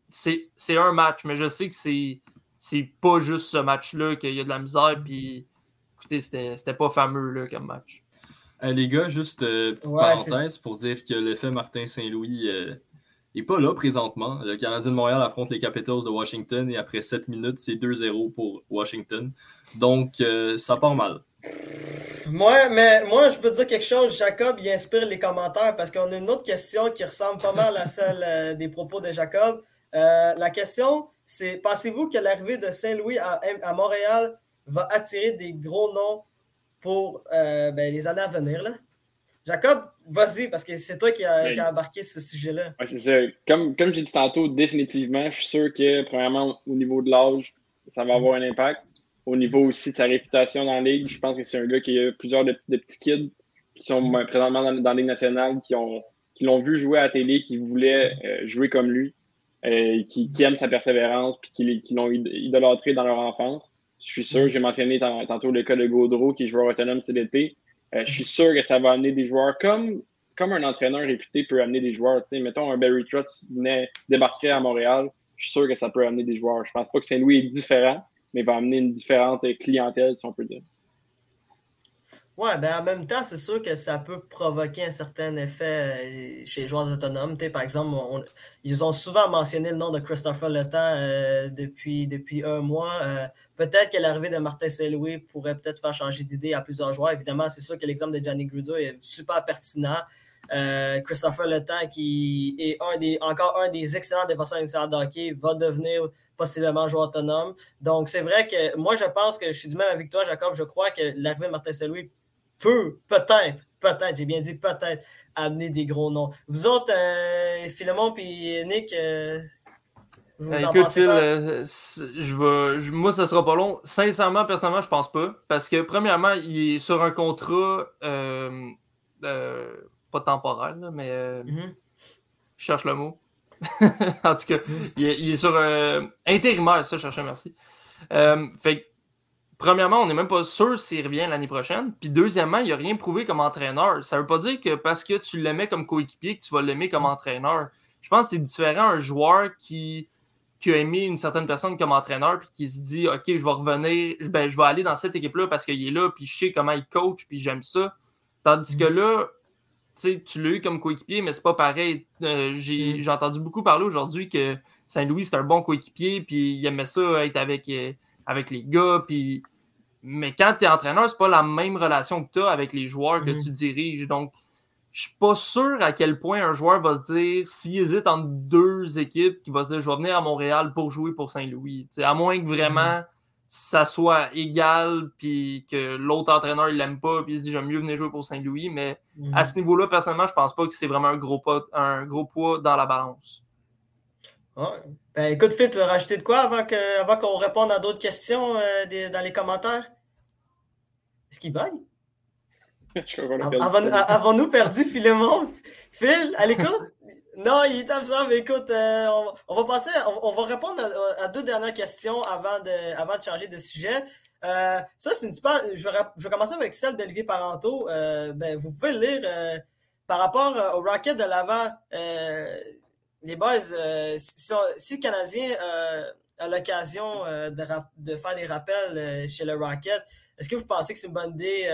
Speaker 4: c'est c'est un match, mais je sais que c'est c'est pas juste ce match-là qu'il y a de la misère. Puis écoutez, c'était c'était pas fameux là, comme match.
Speaker 6: Euh, les gars, juste euh, petite
Speaker 3: Ouais,
Speaker 6: parenthèse pour dire que l'effet Martin Saint-Louis euh, est pas là présentement. Le Canadien de Montréal affronte les Capitals de Washington et après 7 minutes, c'est 2-0 pour Washington. Donc, euh, ça part mal.
Speaker 3: Moi, mais moi, je peux dire quelque chose. Jacob, il inspire les commentaires parce qu'on a une autre question qui ressemble pas mal à celle euh, des propos de Jacob. Euh, la question, c'est pensez-vous que l'arrivée de Saint-Louis à, à Montréal va attirer des gros noms pour euh, ben, les années à venir? Là? Jacob, vas-y, parce que c'est toi qui a,
Speaker 5: Ben,
Speaker 3: qui a embarqué ce sujet-là.
Speaker 5: C'est ça. Comme, comme j'ai dit tantôt, définitivement, je suis sûr que, premièrement, au niveau de l'âge, ça va avoir un impact. Au niveau aussi de sa réputation dans la ligue, je pense que c'est un gars qui a plusieurs de, de petits kids qui sont ben, présentement dans, dans la Ligue nationale, qui ont qui l'ont vu jouer à la télé, qui voulaient euh, jouer comme lui, euh, qui, qui aiment sa persévérance, puis qui, qui l'ont id- idolâtré dans leur enfance. Je suis sûr, j'ai mentionné tant- tantôt le cas de Gaudreau, qui est joueur autonome cet été. Euh, je suis sûr que ça va amener des joueurs comme, comme un entraîneur réputé peut amener des joueurs. Mettons un Barry Trotz venait débarquer à Montréal, je suis sûr que ça peut amener des joueurs. Je pense pas que Saint-Louis est différent, mais va amener une différente clientèle, si on peut dire.
Speaker 3: Ouais, ben en même temps, c'est sûr que ça peut provoquer un certain effet euh, chez les joueurs autonomes. Par exemple, ils ont souvent mentionné le nom de Christopher Le Temps euh, depuis, depuis un mois. Euh, peut-être que l'arrivée de Martin Saint-Louis pourrait peut-être faire changer d'idée à plusieurs joueurs. Évidemment, c'est sûr que l'exemple de Gianni Grudo est super pertinent. Christopher Le Temps, qui est un des, encore un des excellents défenseurs initial de hockey, va devenir possiblement joueur autonome. Donc, c'est vrai que moi, je pense que je suis du même avec toi, Jacob. Je crois que l'arrivée de Martin Saint-Louis peut, peut-être, peut-être, j'ai bien dit peut-être, amener des gros noms. Vous autres, euh, Philemon et Nick, euh, vous
Speaker 4: Euh,
Speaker 3: en
Speaker 4: écoute,
Speaker 3: pensez
Speaker 4: Phil,
Speaker 3: quoi?
Speaker 4: euh, je vais, je- moi, ça sera pas long. Sincèrement, personnellement, je pense pas. Parce que, premièrement, il est sur un contrat, euh, euh, pas temporaire, là, mais
Speaker 3: Mhm.
Speaker 4: je cherche le mot. (laughs) en tout cas, il est, il est sur euh, intérimaire, ça, je cherchais, merci. Euh, fait que, premièrement, on n'est même pas sûr s'il revient l'année prochaine. Puis, deuxièmement, il n'a rien prouvé comme entraîneur. Ça veut pas dire que parce que tu l'aimais comme coéquipier, que tu vas l'aimer comme entraîneur. Je pense que c'est différent un joueur qui, qui a aimé une certaine personne comme entraîneur, puis qui se dit OK, je vais revenir, ben, je vais aller dans cette équipe-là parce qu'il est là, puis je sais comment il coach, puis j'aime ça. Tandis que là, sais, tu l'as eu comme coéquipier, mais c'est pas pareil. Euh, j'ai
Speaker 3: Mm.
Speaker 4: j'ai entendu beaucoup parler aujourd'hui que Saint-Louis, c'est un bon coéquipier, puis il aimait ça être avec, euh, avec les gars, puis. Mais quand tu es entraîneur, c'est pas la même relation que tu as avec les joueurs que
Speaker 3: Mm.
Speaker 4: tu diriges. Donc, je suis pas sûr à quel point un joueur va se dire, s'il hésite entre deux équipes, qu'il va se dire, je vais venir à Montréal pour jouer pour Saint-Louis. À moins que vraiment ça soit égal, puis que l'autre entraîneur, il l'aime pas, puis il se dit, j'aime mieux venir jouer pour Saint-Louis. Mais
Speaker 3: Mhm.
Speaker 4: à ce niveau-là, personnellement, je pense pas que c'est vraiment un gros, poids, un gros poids dans la balance.
Speaker 3: Ouais. Ben, écoute, Phil, tu veux rajouter de quoi avant qu'on réponde à d'autres questions euh, des- dans les commentaires? Est-ce qu'il bug? (laughs)
Speaker 5: Je vais
Speaker 3: Av-
Speaker 5: le
Speaker 3: Avons-
Speaker 5: perdre.
Speaker 3: a- Avons-nous perdu Philemon? Phil, à l'écoute? Non, il est absent, mais écoute, euh, on, va passer, on, va répondre à, deux dernières questions avant de, avant de changer de sujet. Euh, ça, c'est une super. Je vais, commencer avec celle d'Olivier Parenteau. Euh, ben, vous pouvez le lire par rapport au Rocket de l'avant. Les boys, si, le Canadien a l'occasion de, faire des rappels chez le Rocket, est-ce que vous pensez que c'est une bonne idée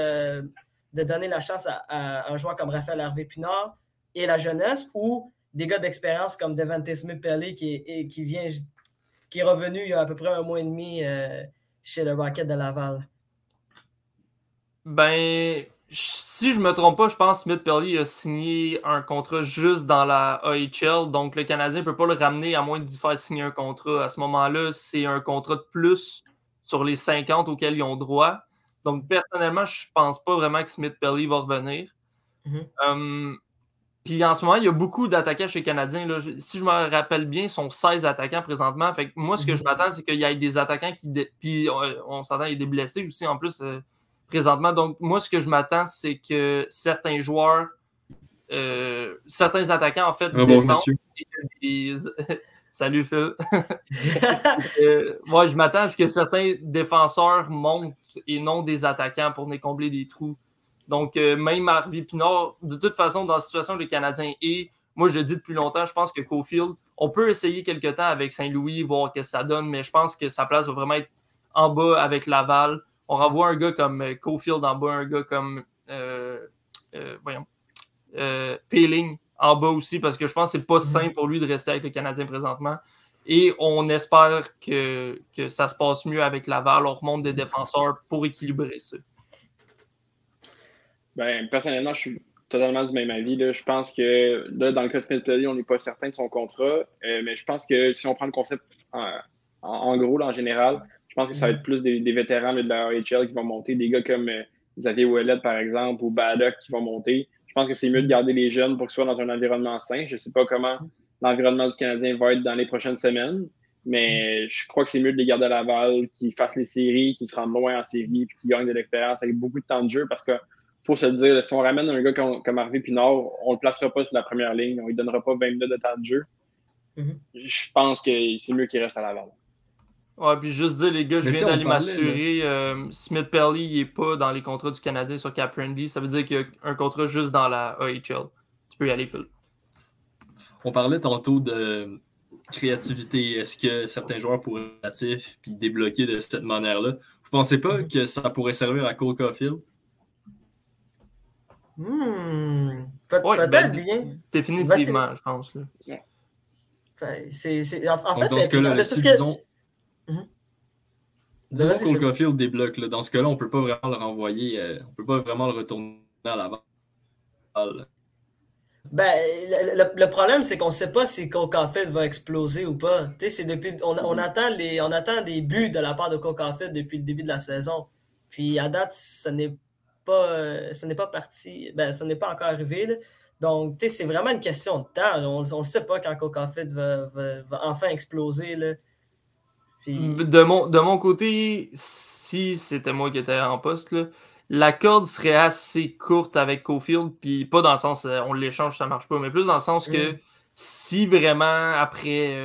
Speaker 3: de donner la chance à, à un joueur comme Raphaël Hervé Pinard et la jeunesse ou des gars d'expérience comme Devante Smith-Pelly qui, qui, vient, qui est revenu il y a à peu près un mois et demi chez le Rocket de Laval?
Speaker 4: Ben, si je me trompe pas, je pense que Smith Pelly a signé un contrat juste dans la AHL. Donc, le Canadien ne peut pas le ramener à moins de lui faire signer un contrat. À ce moment-là, c'est un contrat de plus sur les 50 auxquels ils ont droit. Donc, personnellement, je ne pense pas vraiment que Smith Pelly va revenir.
Speaker 3: Mhm.
Speaker 4: Hum, puis en ce moment, il y a beaucoup d'attaquants chez les Canadiens. Là. Si je me rappelle bien, ils sont 16 attaquants présentement. Fait que moi, ce que
Speaker 3: Mhm.
Speaker 4: je m'attends, c'est qu'il y ait des attaquants qui. dé- Puis euh, on s'entend, il y a des blessés aussi en plus euh, présentement. Donc, moi, ce que je m'attends, c'est que certains joueurs, euh, certains attaquants, en fait,
Speaker 6: Bonjour,
Speaker 4: descendent. (laughs) Salut Phil. (laughs) Euh, ouais, je m'attends à ce que certains défenseurs montent et non des attaquants pour venir combler des trous. Donc, euh, même Harvey Pinard, de toute façon, dans la situation où les Canadiens et moi, je le dis depuis longtemps, je pense que Cofield, on peut essayer quelque temps avec Saint-Louis, voir ce que ça donne, mais je pense que sa place va vraiment être en bas avec Laval. On renvoie un gars comme euh, Cofield en bas, un gars comme, euh, euh, voyons, Peeling en bas aussi, parce que je pense que c'est pas sain pour lui de rester avec les Canadiens présentement. Et on espère que, que ça se passe mieux avec Laval. On remonte des défenseurs pour équilibrer ça.
Speaker 5: Ben, personnellement, je suis totalement du même avis. Là. Je pense que là, dans le cas de Smith Pelly, on n'est pas certain de son contrat. euh, mais je pense que si on prend le concept en, en- en gros, là, en général, je pense que ça va être plus des, des vétérans là, de la AHL qui vont monter, des gars comme euh, Xavier Ouellet, par exemple, ou Baddock qui vont monter. Je pense que c'est mieux de garder les jeunes pour qu'ils soient dans un environnement sain. Je ne sais pas comment l'environnement du Canadien va être dans les prochaines semaines, mais je crois que c'est mieux de les garder à Laval, qu'ils fassent les séries, qu'ils se rendent loin en série, puis qu'ils gagnent de l'expérience avec beaucoup de temps de jeu parce que faut se le dire, si on ramène un gars comme, comme Harvey Pinard, on ne le placera pas sur la première ligne, on ne lui donnera pas 20 minutes de temps de jeu.
Speaker 3: Mhm.
Speaker 5: Je pense que c'est mieux qu'il reste à Laval.
Speaker 4: Ouais, puis juste dire, les gars, je
Speaker 6: Mais
Speaker 4: viens d'aller
Speaker 6: parlait,
Speaker 4: m'assurer. euh, Smith Pelly, il n'est pas dans les contrats du Canadien sur Cap Friendly. Ça veut dire qu'il y a un contrat juste dans la AHL. Tu peux y aller, Phil.
Speaker 6: On parlait tantôt de créativité. Est-ce que certains joueurs pourraient être créatifs puis débloquer de cette manière-là? Vous pensez pas que ça pourrait servir à Cole Caulfield?
Speaker 3: Hmm.
Speaker 4: Ouais,
Speaker 3: Peut-être
Speaker 4: ben,
Speaker 3: bien.
Speaker 4: Définitivement, je pense. là.
Speaker 3: Fait, c'est- c'est- en, fait, c'est
Speaker 6: ce là, si
Speaker 3: que-
Speaker 6: disons,
Speaker 3: Mhm.
Speaker 6: que Cole
Speaker 3: Phil.
Speaker 6: Caulfield débloque, là, dans ce cas-là, on peut pas vraiment le renvoyer, euh, on peut pas vraiment le retourner à l'avant.
Speaker 3: Ben, le, le- le problème, c'est qu'on ne sait pas si Cole Caulfield va exploser ou pas. Tu sais, c'est depuis, on, on attend les, on attend des buts de la part de Cole Caulfield depuis le début de la saison. Puis à date, ce n'est pas, euh, ce n'est pas parti, ben, ce n'est pas encore arrivé. là. Donc, tu sais, c'est vraiment une question de temps. On ne sait pas quand Cole Caulfield va, va- va enfin exploser. Là. Puis,
Speaker 4: De mon, de mon côté, si c'était moi qui étais en poste, là, la corde serait assez courte avec Cofield, puis pas dans le sens euh, on l'échange, ça marche pas, mais plus dans le sens que
Speaker 3: Mm.
Speaker 4: si vraiment après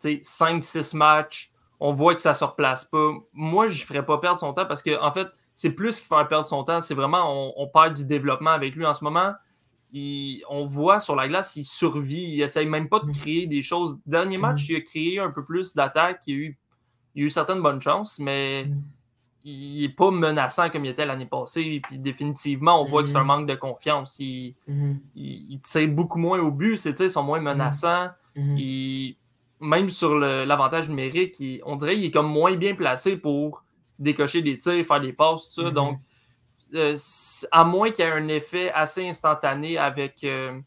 Speaker 4: 5-6 matchs, on voit que ça se replace pas, moi je ferais pas perdre son temps parce que en fait, c'est plus qu'il faire perdre son temps, c'est vraiment on, on perd du développement avec lui en ce moment. Il- on voit sur la glace, il survit, il essaye même pas de
Speaker 3: Mm.
Speaker 4: créer des choses. Dernier
Speaker 3: Mm.
Speaker 4: match, il a créé un peu plus d'attaque, il, a eu- il a eu certaines bonnes chances, mais
Speaker 3: Mm.
Speaker 4: il n'est pas menaçant comme il était l'année passée. Puis définitivement, on voit que c'est un
Speaker 3: Mhm.
Speaker 4: manque de confiance. Il,
Speaker 3: Mhm,
Speaker 4: il, il tire beaucoup moins au but, ses tirs sont moins menaçants.
Speaker 3: mhm.
Speaker 4: Il- même sur l'avantage numérique, on dirait qu'il est comme moins bien placé pour décocher des tirs, faire des passes, tout ça.
Speaker 3: Mhm.
Speaker 4: Donc, euh, à moins qu'il y ait un effet assez instantané avec euh,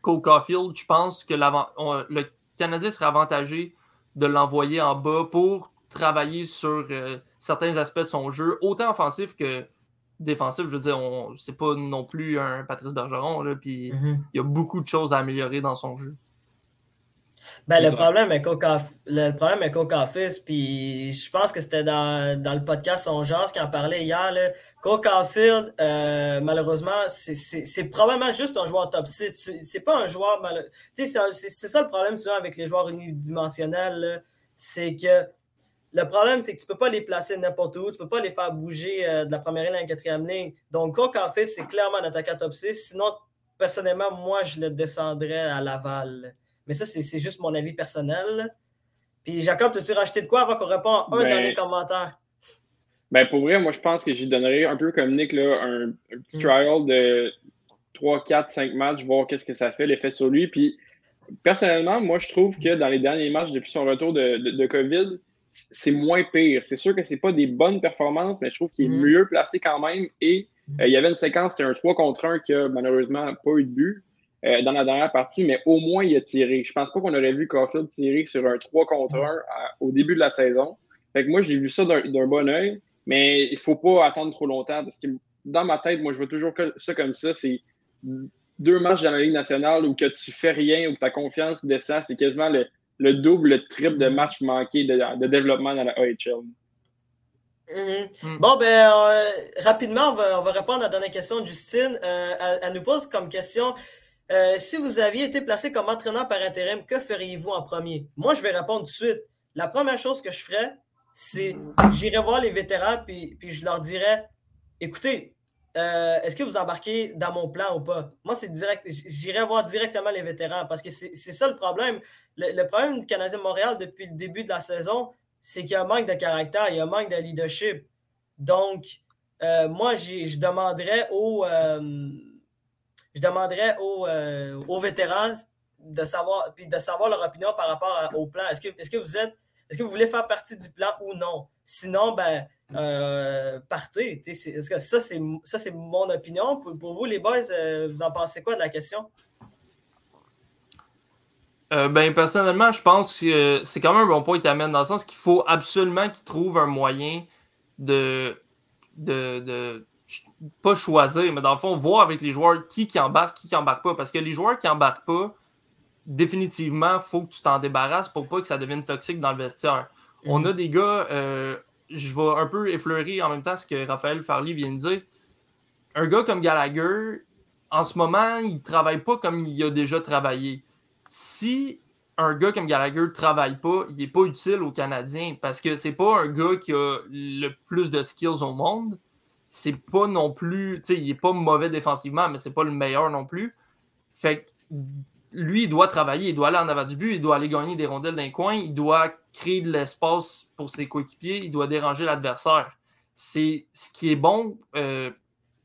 Speaker 4: Cole Caulfield, je pense que on- le Canadien serait avantagé de l'envoyer en bas pour travailler sur euh, certains aspects de son jeu, autant offensif que défensif. Je veux dire, c'est pas non plus un Patrice Bergeron, là, puis
Speaker 3: Mhm.
Speaker 4: il y a beaucoup de choses à améliorer dans son jeu.
Speaker 3: Ben, le problème avec Coca, le problème avec Office, puis je pense que c'était dans, dans le podcast Son Jazz qui en parlait hier. Là. Field, euh, malheureusement, c'est- probablement juste un joueur top 6. C'est- pas un joueur. mal- c'est- ça le problème souvent avec les joueurs unidimensionnels. C'est que le problème, c'est que tu peux pas les placer n'importe où. Tu peux pas les faire bouger euh, de la première ligne à la quatrième ligne. Donc, Coca Field, c'est clairement un attaquant top 6. Sinon, personnellement, moi, je le descendrais à Laval. Mais ça, c'est juste mon avis personnel. Puis Jacob, as-tu rajouté de quoi avant qu'on réponde à un
Speaker 5: Ben,
Speaker 3: dernier commentaire?
Speaker 5: Ben, pour vrai, moi, je pense que j'y donnerais un peu comme Nick, là, un, un petit
Speaker 3: Mm.
Speaker 5: trial de 3, 4, 5 matchs, voir qu'est-ce que ça fait, l'effet sur lui. Puis, personnellement, moi, je trouve que dans les derniers matchs, depuis son retour de, de, COVID, c'est moins pire. C'est sûr que c'est pas des bonnes performances, mais je trouve qu'il est
Speaker 3: Mhm.
Speaker 5: mieux placé quand même. Et euh, il y avait une séquence, c'était un 3 contre 1 qui a malheureusement pas eu de but euh, dans la dernière partie, mais au moins il a tiré. Je pense pas qu'on aurait vu Caulfield tirer sur un 3 contre 1 à- au début de la saison. Fait que moi, j'ai vu ça d'un bon œil, mais il faut pas attendre trop longtemps parce que dans ma tête, moi, je vois toujours ça comme ça. C'est deux matchs dans la Ligue nationale où que tu fais rien, où ta confiance descend, c'est quasiment le, le double, le triple de matchs manqués de, développement dans la AHL.
Speaker 3: Mhm.
Speaker 4: Mm.
Speaker 3: Bon, ben, euh, rapidement, on va, on va répondre à la dernière question de Justine. Euh, elle nous pose comme question euh, si vous aviez été placé comme entraîneur par intérim, que feriez-vous en premier? Moi, je vais répondre tout de suite. La première chose que je ferais, c'est j'irais voir les vétérans, puis, je leur dirais écoutez, euh, est-ce que vous embarquez dans mon plan ou pas? Moi, c'est direct. J'irais voir directement les vétérans parce que c'est ça le problème. Le, problème du Canadien Montréal depuis le début de la saison, c'est qu'il y a un manque de caractère, il y a un manque de leadership. Donc, euh, moi, je demanderais aux, je demanderais aux, euh, aux vétérans de savoir, puis de savoir leur opinion par rapport au plan. Est-ce que, est-ce que vous êtes, est-ce que vous voulez faire partie du plan ou non? Sinon, ben, euh, partez. C'est- est-ce que Ça, c'est, mon opinion? Pour, pour vous, les boys, euh, vous en pensez quoi de la question?
Speaker 4: Ben, personnellement, je pense que c'est quand même un bon point que tu amènes dans le sens qu'il faut absolument qu'ils trouvent un moyen de, de, de pas choisir, mais dans le fond, voir avec les joueurs qui, qui embarque, qui, qui embarque pas. Parce que les joueurs qui embarquent pas, définitivement, il faut que tu t'en débarrasses pour pas que ça devienne toxique dans le vestiaire. On a des gars, euh, je vais un peu effleurer en même temps ce que Raphaël Farley vient de dire. Un gars comme Gallagher, en ce moment, il travaille pas comme il a déjà travaillé si un gars comme Gallagher ne travaille pas, il n'est pas utile aux Canadiens parce que c'est pas un gars qui a le plus de skills au monde. C'est pas non plus, tu sais, il est pas mauvais défensivement, mais c'est pas le meilleur non plus. Fait que lui, il doit travailler, il doit aller en avant du but, il doit aller gagner des rondelles d'un coin, il doit créer de l'espace pour ses coéquipiers, il doit déranger l'adversaire. C'est ce qui est bon, euh,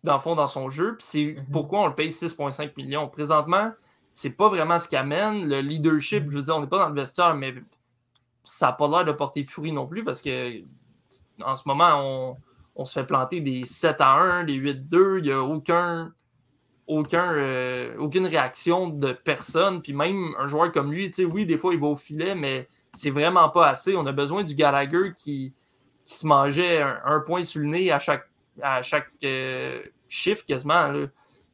Speaker 4: dans le fond, dans son jeu, puis c'est pourquoi on le paye 6,5 millions. Présentement, c'est pas vraiment ce qui amène. Le leadership, je veux dire, on n'est pas dans le vestiaire, mais ça n'a pas l'air de porter fruit non plus parce que en ce moment, on, on se fait planter des 7 à 1, des 8-2. Il n'y a aucun, aucun, euh, aucune réaction de personne. Puis même un joueur comme lui, oui, des fois, il va au filet, mais c'est vraiment pas assez. On a besoin du Gallagher qui, qui se mangeait un, point sur le nez à chaque, à chaque euh, chiffre quasiment. Là.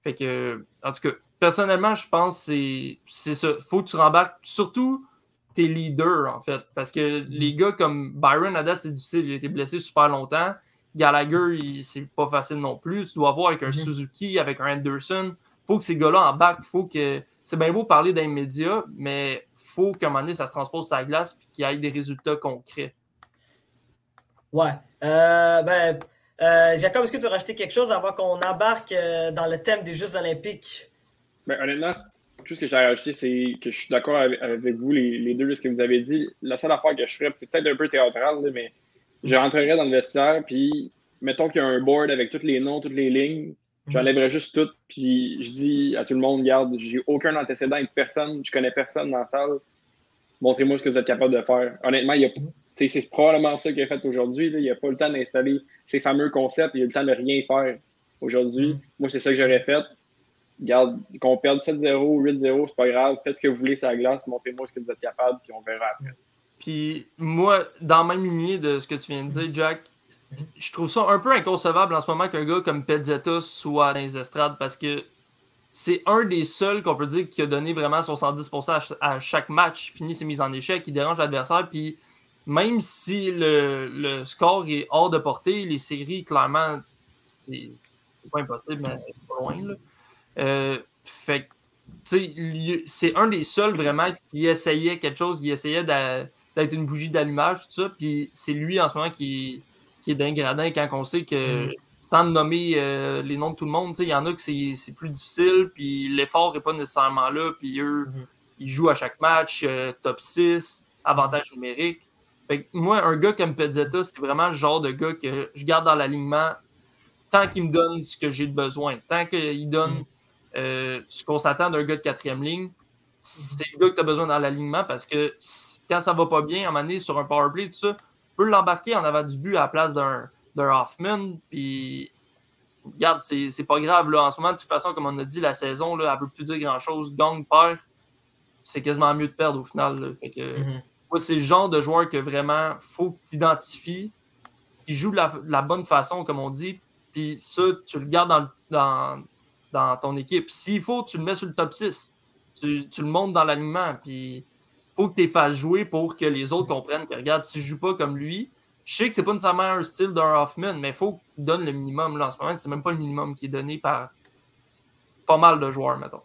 Speaker 4: Fait que, en tout cas, personnellement, je pense que c'est- c'est ça. faut que tu rembarques surtout tes leaders, en fait. Parce que les gars comme Byron, à date, c'est difficile. Il a été blessé super longtemps. Gallagher, c'est pas facile non plus. Tu dois voir avec un
Speaker 3: Mhm.
Speaker 4: Suzuki, avec un Anderson. faut que ces gars-là embarquent. faut que. C'est bien beau parler d'un média, mais faut qu'à un moment donné, ça se transpose sur la glace et qu'il y ait des résultats concrets.
Speaker 3: Ouais. Euh, ben, euh, Jacob, est-ce que tu veux rajouter quelque chose avant qu'on embarque euh, dans le thème des Jeux Olympiques?
Speaker 5: Ben, honnêtement, tout ce que j'ai à rajouter, c'est que je suis d'accord avec, avec vous, les, les deux, ce que vous avez dit. La seule affaire que je ferais, c'est peut-être un peu théâtral, là, mais je rentrerais dans le vestiaire, puis mettons qu'il y a un board avec tous les noms, toutes les lignes, j'enlèverais juste tout, puis je dis à tout le monde, regarde, j'ai aucun antécédent avec personne, je connais personne dans la salle. Montrez-moi ce que vous êtes capable de faire. Honnêtement, il y a, c'est probablement ça qu'il a fait aujourd'hui. Il n'a pas le temps d'installer ces fameux concepts, il a le temps de rien faire aujourd'hui. Moi, c'est ça que j'aurais fait. Regarde, qu'on perde 7-0, 8-0, c'est pas grave. Faites ce que vous voulez sur la glace, montrez-moi ce que vous êtes capable, puis on verra après.
Speaker 4: Puis moi, dans même lignée de ce que tu viens de dire, Jack, je trouve ça un peu inconcevable en ce moment qu'un gars comme Pezzetta soit dans les estrades parce que c'est un des seuls qu'on peut dire qui a donné vraiment son 110% à ch- à chaque match, finit ses mises en échec, il dérange l'adversaire, puis même si le, le score est hors de portée, les séries, clairement, c'est pas impossible, mais pas loin. Là. Euh, fait que, tu sais, lui- c'est un des seuls vraiment qui essayait quelque chose, qui essayait d'a- d'être une bougie d'allumage, tout ça. Puis c'est lui en ce moment qui, qui est d'un gradin quand on sait que, sans nommer euh, les noms de tout le monde, il y en a que c'est plus difficile, puis l'effort n'est pas nécessairement là, puis eux,
Speaker 3: Mhm.
Speaker 4: ils jouent à chaque match, euh, top 6, avantage numérique. Fait que moi, un gars comme Pezzetta, c'est vraiment le genre de gars que je garde dans l'alignement tant qu'il me donne ce que j'ai besoin, tant qu'il donne euh, ce qu'on s'attend d'un gars de quatrième ligne, c'est le gars que tu as besoin dans l'alignement parce que quand ça va pas bien, à un moment donné, sur un powerplay, tout ça, tu peux l'embarquer en avant du but à la place d'un Hoffman. Puis, regarde, c'est pas grave. Là. En ce moment, de toute façon, comme on a dit, la saison, là, elle ne peut plus dire grand-chose. Gang, perd, c'est quasiment mieux de perdre au final. Fait que,
Speaker 3: Mhm.
Speaker 4: moi, c'est le genre de joueur que vraiment faut que tu identifies, qui joue de la, de la bonne façon, comme on dit. Puis ça, tu le gardes dans, dans, dans ton équipe. S'il faut, tu le mets sur le top 6. Tu, tu le montes dans l'alignement. Puis faut que tu les fasses jouer pour que les autres comprennent que, regarde, si je joue pas comme lui, je sais que c'est pas nécessairement un style d'un Hoffman, mais il faut qu'il donne le minimum. Là, en ce moment, c'est même pas le minimum qui est donné par pas mal de joueurs, mettons.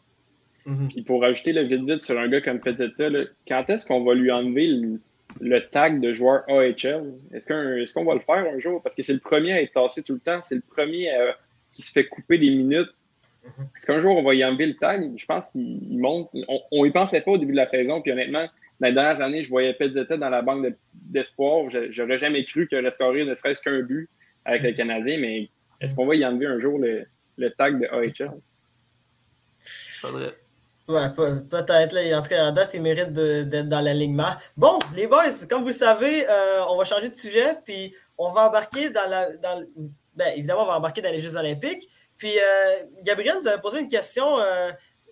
Speaker 3: Mhm.
Speaker 5: Puis pour ajouter le vite-vite sur un gars comme Peteta, là, quand est-ce qu'on va lui enlever le, le tag de joueur AHL? Est-ce qu'on est qu'on va le faire un jour? Parce que c'est le premier à être tassé tout le temps. C'est le premier à- qui se fait couper des minutes. Est-ce qu'un jour on va y enlever le tag? Je pense qu'il il monte. On, on y pensait pas au début de la saison. Puis honnêtement, dans les dernières années, je voyais Peteta dans la banque de- d'espoir. Je- J'aurais jamais cru qu'il aurait scoré ne serait-ce qu'un but avec le Canadien. Mais est-ce qu'on va y enlever un jour le, le tag de AHL?
Speaker 4: Faudrait.
Speaker 3: Ouais, pe- peut-être. là. En tout cas, à date, il mérite de- d'être dans l'alignement. Bon, les boys, comme vous le savez, euh, on va changer de sujet, puis on va embarquer dans la. Dans, ben, évidemment, on va embarquer dans les Jeux Olympiques. Puis, euh, Gabrielle nous avait posé une question. euh,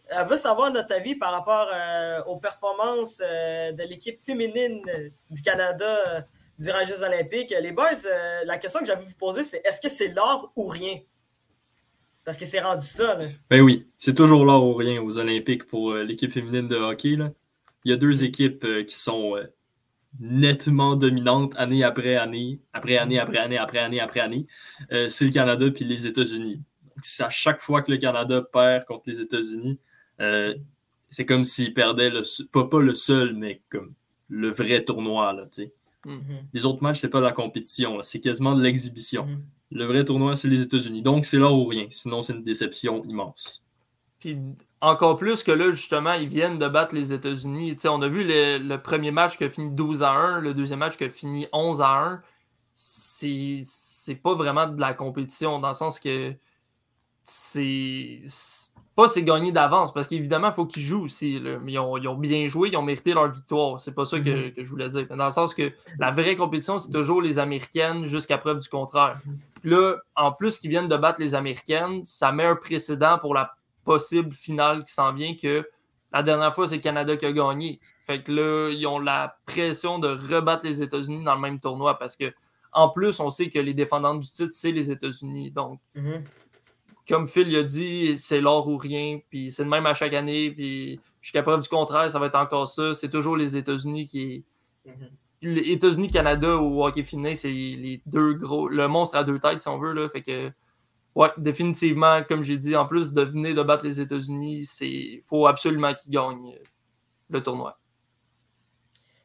Speaker 3: elle veut savoir notre avis par rapport euh, aux performances euh, de l'équipe féminine du Canada durant les Jeux Olympiques. Les boys, la question que j'avais vous poser, c'est est-ce que c'est l'or ou rien? Parce que c'est rendu ça. là.
Speaker 6: Ben oui, c'est toujours l'or ou rien aux Olympiques pour l'équipe féminine de hockey. Il y a deux équipes qui sont nettement dominantes année après année, après année, après année, après année, après année. C'est le Canada puis les États-Unis. À chaque fois que le Canada perd contre les États-Unis, euh, c'est comme s'ils perdaient le, pas, pas le seul, mais comme le vrai tournoi. Là.
Speaker 3: Mhm.
Speaker 6: les autres matchs, c'est pas de la compétition, là, c'est quasiment de l'exhibition.
Speaker 3: Mhm.
Speaker 6: Le vrai tournoi, c'est les États-Unis. Donc, c'est l'or ou rien. Sinon, c'est une déception immense.
Speaker 4: Puis encore plus que là, justement, ils viennent de battre les États-Unis. On a vu le, le premier match qui a fini 12 à 1, le deuxième match qui a fini 11 à 1. C'est c'est pas vraiment de la compétition, dans le sens que c'est pas c'est gagné d'avance, parce qu'évidemment, il faut qu'ils jouent aussi. là. Ils, ont, ils ont bien joué, ils ont mérité leur victoire. C'est pas ça que, que je voulais dire. Mais dans le sens que la vraie compétition, c'est toujours les Américaines jusqu'à preuve du contraire. Là, en plus qu'ils viennent de battre les Américaines, ça met un précédent pour la possible finale qui s'en vient que la dernière fois, c'est le Canada qui a gagné. Fait que là, ils ont la pression de rebattre les États-Unis dans le même tournoi parce que, en plus, on sait que les défendantes du titre, c'est les États-Unis. Donc,
Speaker 3: Mhm.
Speaker 4: Comme Phil a dit, c'est l'or ou rien, puis c'est le même à chaque année, puis jusqu'à preuve du contraire, ça va être encore ça. C'est toujours les États-Unis qui
Speaker 3: Mhm.
Speaker 4: Les États-Unis, Canada au hockey féminin, c'est les deux gros. Le monstre à deux têtes, si on veut. Là, fait que, ouais, définitivement, comme j'ai dit, en plus de venir de battre les États-Unis, il faut absolument qu'ils gagnent le tournoi.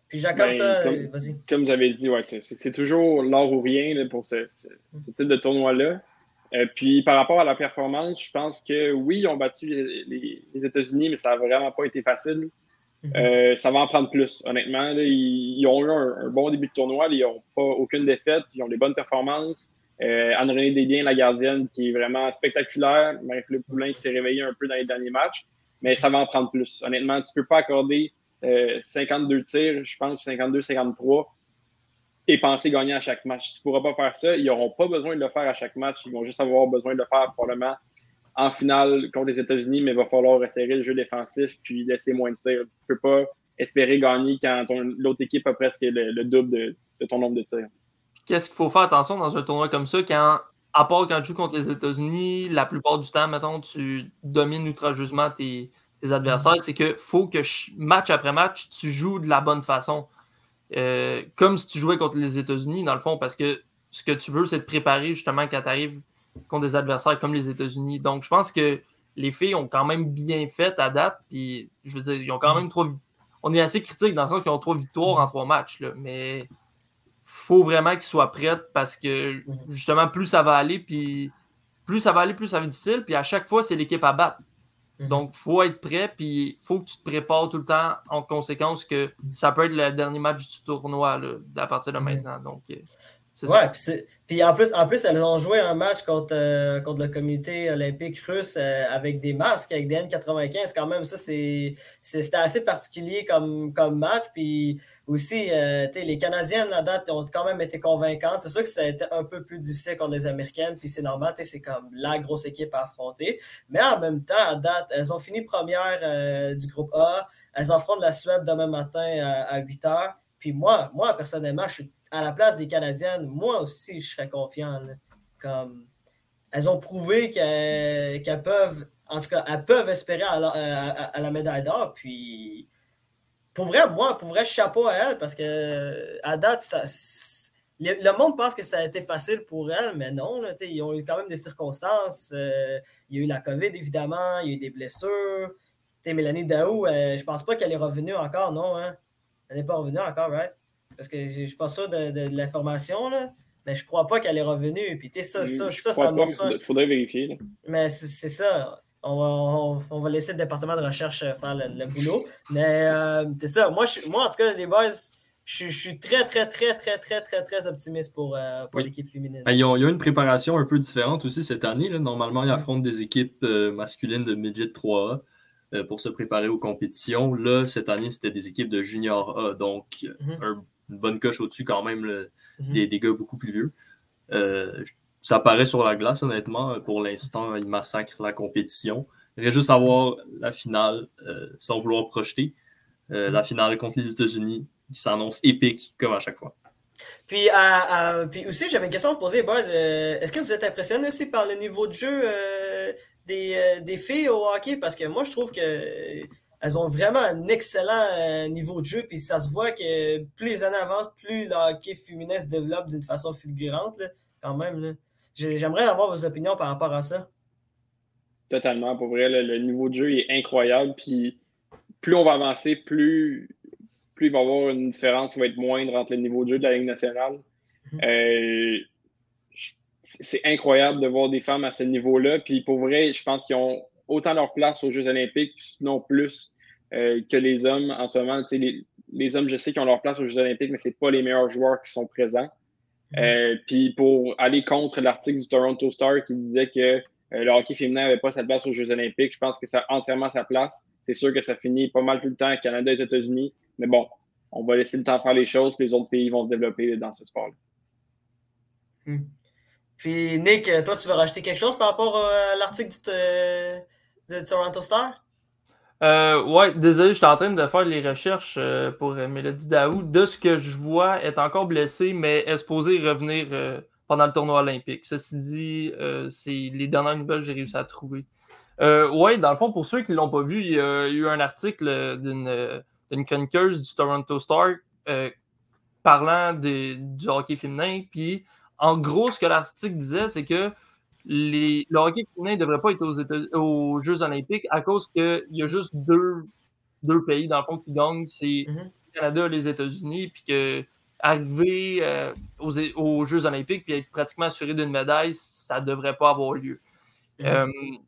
Speaker 3: Puis Jacob,
Speaker 5: Ben, comme-
Speaker 3: vas-y.
Speaker 5: comme vous avez dit, ouais, c'est- c'est c'est toujours l'or ou rien là, pour ce, ce- ce type de tournoi-là. Euh, puis par rapport à la performance, je pense que oui, ils ont battu les, les- les États-Unis, mais ça n'a vraiment pas été facile.
Speaker 3: Mhm.
Speaker 5: Euh, ça va en prendre plus, honnêtement. là. ils, ils ont eu un, un bon début de tournoi. là. Ils n'ont pas aucune défaite. Ils ont des bonnes performances. Euh, Anne-Renée Desbiens, la gardienne, qui est vraiment spectaculaire. Marie-Philippe Poulin qui s'est réveillé un peu dans les derniers matchs. Mais ça va en prendre plus. Honnêtement, tu ne peux pas accorder euh, 52 tirs, je pense 52-53, et penser gagner à chaque match. Tu ne pourras pas faire ça. Ils n'auront pas besoin de le faire à chaque match. Ils vont juste avoir besoin de le faire probablement en finale contre les États-Unis, mais il va falloir resserrer le jeu défensif puis laisser moins de tirs. Tu ne peux pas espérer gagner quand l'autre équipe a presque le, le double de, de ton nombre de tirs.
Speaker 4: Qu'est-ce qu'il faut faire attention dans un tournoi comme ça quand, à part quand tu joues contre les États-Unis, la plupart du temps, mettons, tu domines outrageusement tes, tes adversaires, c'est que faut que ch- match après match, tu joues de la bonne façon. Euh, comme si tu jouais contre les États-Unis, dans le fond, parce que ce que tu veux, c'est te préparer justement quand tu arrives contre des adversaires comme les États-Unis. Donc, je pense que les filles ont quand même bien fait à date. Puis, je veux dire, ils ont quand même trois. On est assez critique dans le sens qu'ils ont trois victoires en trois matchs, là, mais faut vraiment qu'ils soient prêtes parce que justement, plus ça va aller, puis plus ça va aller, plus ça va être difficile. Puis à chaque fois, c'est l'équipe à battre.
Speaker 3: Mhm.
Speaker 4: Donc, faut être prêt, puis faut que tu te prépares tout le temps en conséquence que ça peut être le dernier match du tournoi là, à partir de maintenant. Donc, euh,
Speaker 3: Ouais, puis, en, plus, elles ont joué un match contre, euh, contre le comité olympique russe euh, avec des masques, avec des N95. Quand même, ça, c'était assez particulier comme, comme match. Puis aussi, euh, les Canadiennes, la date, ont quand même été convaincantes. C'est sûr que ça a été un peu plus difficile contre les Américaines. Puis c'est normal, c'est comme la grosse équipe à affronter. Mais en même temps, à date, elles ont fini première du groupe A. Elles affrontent la Suède demain matin à, à 8 h. Puis moi, moi, personnellement, je suis à la place des Canadiennes, moi aussi, je serais confiant. Comme, elles ont prouvé qu'elles peuvent, en tout cas, elles peuvent espérer à la, médaille d'or. Puis, pour vrai, moi, pour vrai, chapeau à elles parce que à date, ça, le, monde pense que ça a été facile pour elles, mais non. Là, ils ont eu quand même des circonstances. Euh, il y a eu la COVID, évidemment. Il y a eu des blessures. T'sais, Mélanie Daou, euh, je pense pas qu'elle est revenue encore, non. Hein? Elle n'est pas revenue encore, right? Parce que je ne suis pas sûr de, de, l'information, mais je ne crois pas qu'elle est revenue. Puis, ça, ça, ça, ça,
Speaker 5: Il faudrait vérifier.
Speaker 3: Mais c'est ça. On va, on, va, laisser le département de recherche faire le, boulot. Mais euh, c'est ça. Moi, je, moi, en tout cas, les boys, je, suis très, très, très, très, très, très, très optimiste pour, euh, pour l'équipe féminine.
Speaker 6: Ben, ils, ont, une préparation un peu différente aussi cette année. Normalement, ils affrontent des équipes euh, masculines de midget 3A. pour se préparer aux compétitions. Là, cette année, c'était des équipes de junior A, donc mm-hmm. un une bonne coche au-dessus quand même mhm. des, gars beaucoup plus vieux. Euh, ça paraît sur la glace, honnêtement. Pour l'instant, il massacre la compétition. Il reste juste à voir la finale, euh, sans vouloir projeter. Euh, mhm. La finale contre les États-Unis, qui s'annonce épique, comme à chaque fois.
Speaker 3: Puis, puis aussi, j'avais une question à vous poser, Buzz. Est-ce que vous êtes impressionné aussi par le niveau de jeu des, des, filles au hockey? Parce que moi, je trouve que elles ont vraiment un excellent euh, niveau de jeu, puis ça se voit que plus les années avancent, plus le hockey féminin se développe d'une façon fulgurante, quand même. J'aimerais avoir vos opinions par rapport à ça.
Speaker 5: Totalement, pour vrai, le niveau de jeu est incroyable, puis plus on va avancer, plus, plus il va y avoir une différence qui va être moindre entre le niveau de jeu de la Ligue nationale. Mhm. Euh, c'est incroyable de voir des femmes à ce niveau-là, puis pour vrai, je pense qu'ils ont autant leur place aux Jeux olympiques, sinon plus euh, que les hommes en ce moment. Les, les, hommes, je sais qu'ils ont leur place aux Jeux olympiques, mais ce pas les meilleurs joueurs qui sont présents. Mm-hmm. Euh, puis pour aller contre l'article du Toronto Star qui disait que euh, le hockey féminin n'avait pas sa place aux Jeux olympiques, je pense que ça a entièrement sa place. C'est sûr que ça finit pas mal tout le temps Canada et États-Unis, mais bon, on va laisser le temps faire les choses, puis les autres pays vont se développer dans ce sport-là.
Speaker 3: Mm. Puis Nick, toi, tu veux rajouter quelque chose par rapport à l'article du, de Toronto Star?
Speaker 4: Euh, ouais, désolé, je suis en train de faire les recherches euh, pour euh, Mélodie Daou. De ce que je vois, est encore blessée, mais est supposée revenir euh, pendant le tournoi olympique. Ceci dit, c'est les dernières nouvelles que j'ai réussi à trouver. ouais, dans le fond, pour ceux qui ne l'ont pas vu, il y, a, eu un article d'une chroniqueuse du Toronto Star parlant du hockey féminin. Puis, en gros, ce que l'article disait, c'est que les, le hockey féminin ne devrait pas être aux, aux Jeux olympiques à cause qu'il y a juste deux, deux pays, dans le fond, qui gagnent, c'est le mhm. Canada et les États-Unis, puis que arriver euh, aux, aux, Jeux olympiques puis être pratiquement assuré d'une médaille, ça ne devrait pas avoir lieu. Mhm. Euh,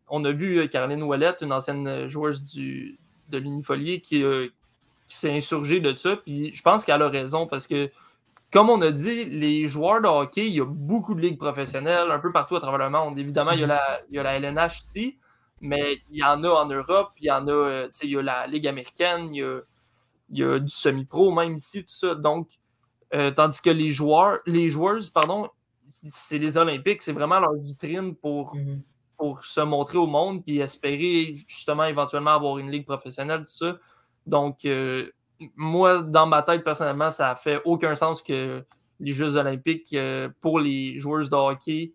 Speaker 4: on a vu euh, Caroline Ouellette, une ancienne joueuse du, de l'Unifolier, qui, qui s'est insurgée de ça, puis je pense qu'elle a raison, parce que comme on a dit, les joueurs de hockey, il y a beaucoup de ligues professionnelles un peu partout à travers le monde. Évidemment, il y a la, il y a la LNH ici, mais il y en a en Europe, il y en a, euh, il y a la Ligue américaine, il y a, il y a du semi-pro même ici, tout ça. Donc, euh, tandis que les joueurs, les joueuses, pardon, c'est les Olympiques, c'est vraiment leur vitrine pour, mm-hmm. pour se montrer au monde et espérer justement éventuellement avoir une ligue professionnelle, tout ça. Donc, euh, moi, dans ma tête, personnellement, ça fait aucun sens que les Jeux olympiques euh, pour les joueurs de hockey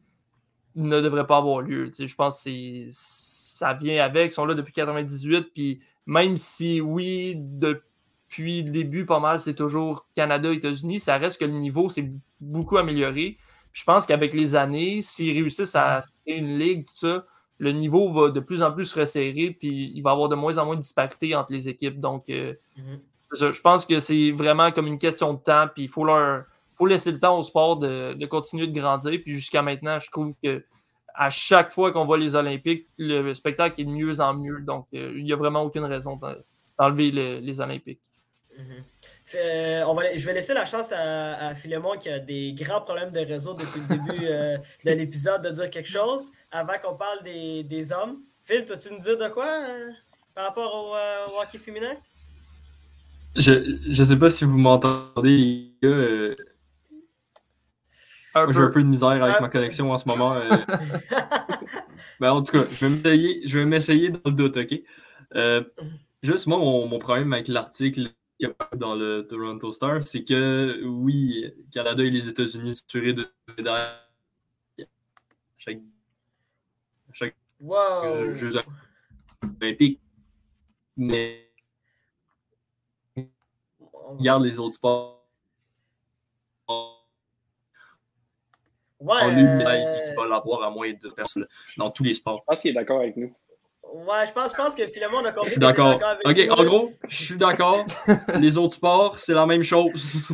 Speaker 4: ne devraient pas avoir lieu. je pense que ça vient avec. Ils sont là depuis 98. Puis même si, oui, depuis le début, pas mal, c'est toujours Canada, États-Unis, ça reste que le niveau s'est beaucoup amélioré. je pense qu'avec les années, s'ils réussissent à créer une ligue, tout ça, le niveau va de plus en plus se resserrer, puis il va y avoir de moins en moins de disparité entre les équipes. Donc, euh, mm-hmm. Je pense que c'est vraiment comme une question de temps, puis il faut leur faut laisser le temps au sport de, continuer de grandir. Puis jusqu'à maintenant, je trouve que à chaque fois qu'on voit les Olympiques, le spectacle est de mieux en mieux. Donc, euh, il n'y a vraiment aucune raison d'enlever les Olympiques.
Speaker 3: Mhm. Fait, euh, on va, je vais laisser la chance à, à Philémon qui a des grands problèmes de réseau depuis le début euh, de l'épisode de dire quelque chose avant qu'on parle des, des hommes. Phil, toi, tu nous dire de quoi par rapport au, au hockey féminin?
Speaker 6: Je ne sais pas si vous m'entendez, les gars. euh, moi, j'ai un
Speaker 4: peu.
Speaker 6: de misère avec ma connexion en ce moment. euh. (laughs) Ben, en tout cas, je vais m'essayer, je vais m'essayer dans le doute, OK? Euh, juste, moi, mon, mon problème avec l'article dans le Toronto Star, c'est que, oui, Canada et les États-Unis sont assurés de médailles à chaque, chaque
Speaker 3: Wow!
Speaker 6: Jeux olympiques. Mais
Speaker 3: On-
Speaker 6: regarde les autres sports.
Speaker 3: Ouais,
Speaker 6: On
Speaker 3: euh,
Speaker 6: qui va l'avoir à moins de personnes dans tous les sports.
Speaker 5: Je pense qu'il est d'accord avec nous.
Speaker 3: ouais, je pense, je pense que Philémon a compris.
Speaker 6: Je suis d'accord. Ok,
Speaker 3: nous,
Speaker 6: en gros, je suis d'accord. (laughs) Les autres sports, c'est la même chose. (laughs)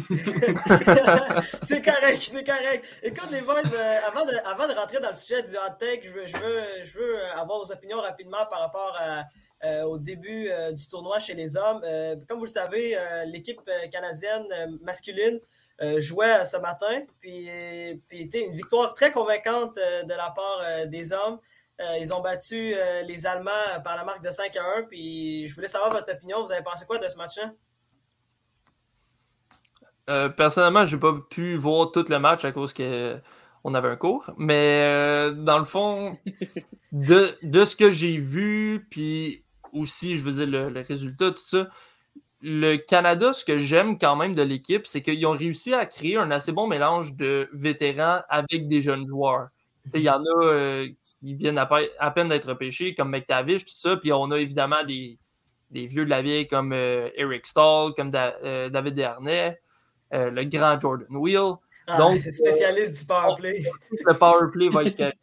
Speaker 3: c'est correct, c'est correct. Écoute, les boys, euh, avant, de, avant de rentrer dans le sujet du hot take, je veux, je veux, je veux avoir vos opinions rapidement par rapport à, euh, au début euh, du tournoi chez les hommes. Euh, comme vous le savez, euh, l'équipe canadienne euh, masculine euh, jouait ce matin, puis, puis était une victoire très convaincante euh, de la part euh, des hommes. Euh, ils ont battu euh, les Allemands par la marque de 5 à 1. Puis je voulais savoir votre opinion. Vous avez pensé quoi de ce match-là?
Speaker 4: Euh, personnellement, j'ai pas pu voir tout le match à cause que on avait un cours. Mais euh, dans le fond, (laughs) de, de ce que j'ai vu, puis aussi, je veux dire, le, le résultat, tout ça, le Canada, ce que j'aime quand même de l'équipe, c'est qu'ils ont réussi à créer un assez bon mélange de vétérans avec des jeunes joueurs. Il y en a euh, qui viennent à, pe- à peine d'être pêchés, comme McTavish, tout ça. Puis on a évidemment des, des vieux de la vieille comme euh, Eric Stahl, comme Da- euh, David Desharnais, le grand Jordan Wheel.
Speaker 3: Ah,
Speaker 4: Donc,
Speaker 3: spécialiste du powerplay. (laughs)
Speaker 4: Le power play va être.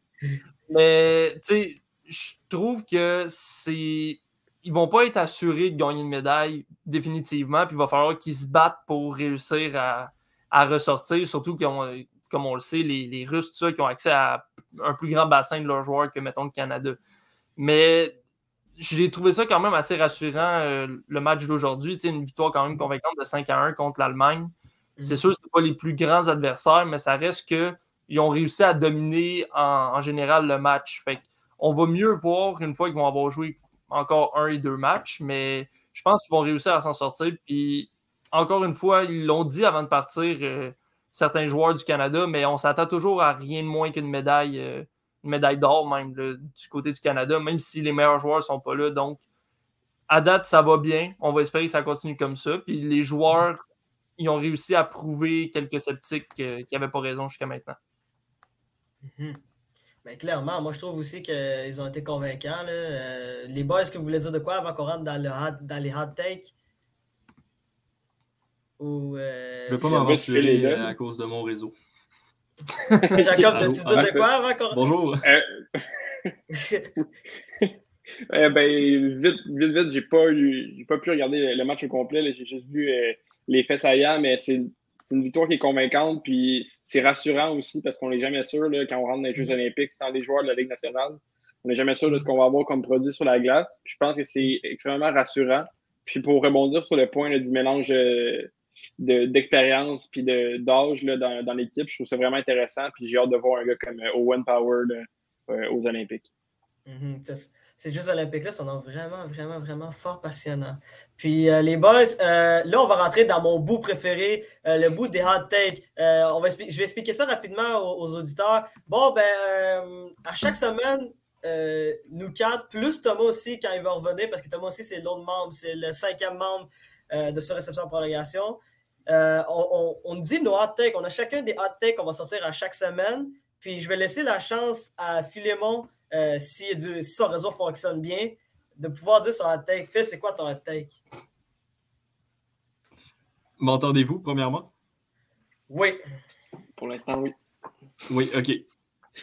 Speaker 4: Mais, tu sais, je trouve que c'est. Ils vont pas être assurés de gagner une médaille définitivement, puis il va falloir qu'ils se battent pour réussir à, à ressortir, surtout qu'on- comme on le sait, les, les Russes, tout ça, qui ont accès à un plus grand bassin de leurs joueurs que, mettons, le Canada. Mais j'ai trouvé ça quand même assez rassurant, euh, le match d'aujourd'hui. Une victoire quand même convaincante de 5 à 1 contre l'Allemagne. C'est sûr que ce pas les plus grands adversaires, mais ça reste qu'ils ont réussi à dominer en, en général le match. Fait on va mieux voir une fois qu'ils vont avoir joué encore un et deux matchs, mais je pense qu'ils vont réussir à s'en sortir. Puis encore une fois, ils l'ont dit avant de partir, euh, certains joueurs du Canada, mais on s'attend toujours à rien de moins qu'une médaille, euh, une médaille d'or même du côté du Canada, même si les meilleurs joueurs ne sont pas là. Donc, à date, ça va bien. On va espérer que ça continue comme ça. Puis les joueurs, ils ont réussi à prouver quelques sceptiques euh, qui n'avaient pas raison jusqu'à maintenant.
Speaker 3: Mhm. Ben, clairement, moi je trouve aussi qu'ils ont été convaincants. là. Euh, les boys, est-ce que vous voulez dire de quoi avant qu'on rentre dans, le hot- dans les hot takes? Ou, euh,
Speaker 6: Je vais pas m'aventurer à cause de mon réseau. (laughs)
Speaker 3: Jacob,
Speaker 6: Allô?
Speaker 3: tu dire de quoi avant qu'on
Speaker 6: Bonjour.
Speaker 5: Euh, (laughs) (laughs) ben, vite, vite, vite, j'ai pas eu, j'ai pas pu regarder le match au complet. J'ai juste vu euh, les faits saillants, mais c'est c'est une victoire qui est convaincante, puis c'est rassurant aussi parce qu'on n'est jamais sûr là, quand on rentre dans les Jeux Olympiques sans les joueurs de la Ligue nationale. On n'est jamais sûr de ce qu'on va avoir comme produit sur la glace. Puis je pense que c'est extrêmement rassurant. Puis pour rebondir sur le point là, du mélange euh, de- d'expérience puis de- d'âge dans, dans l'équipe, je trouve ça vraiment intéressant. Puis j'ai hâte de voir un gars comme euh, Owen Power là, euh, aux Olympiques.
Speaker 3: Mhm. C'est- Ces Jeux olympiques-là sont vraiment, vraiment, vraiment fort passionnants. Puis euh, les boys, euh, là, on va rentrer dans mon bout préféré, euh, le bout des hot takes. On va je vais expliquer ça rapidement aux, auditeurs. Bon, ben, à chaque semaine, nous quatre, plus Thomas aussi quand il va revenir, parce que Thomas aussi, c'est l'autre membre, c'est le cinquième membre de ce réception prolongation. On, on- on dit nos hot takes. On a chacun des hot takes qu'on va sortir à chaque semaine. Puis je vais laisser la chance à Philémon, euh, si, du- si son réseau fonctionne bien, de pouvoir dire son hot take. Phil, c'est quoi ton take?
Speaker 6: M'entendez-vous, premièrement?
Speaker 3: Oui.
Speaker 5: Pour l'instant, oui.
Speaker 6: Oui, OK.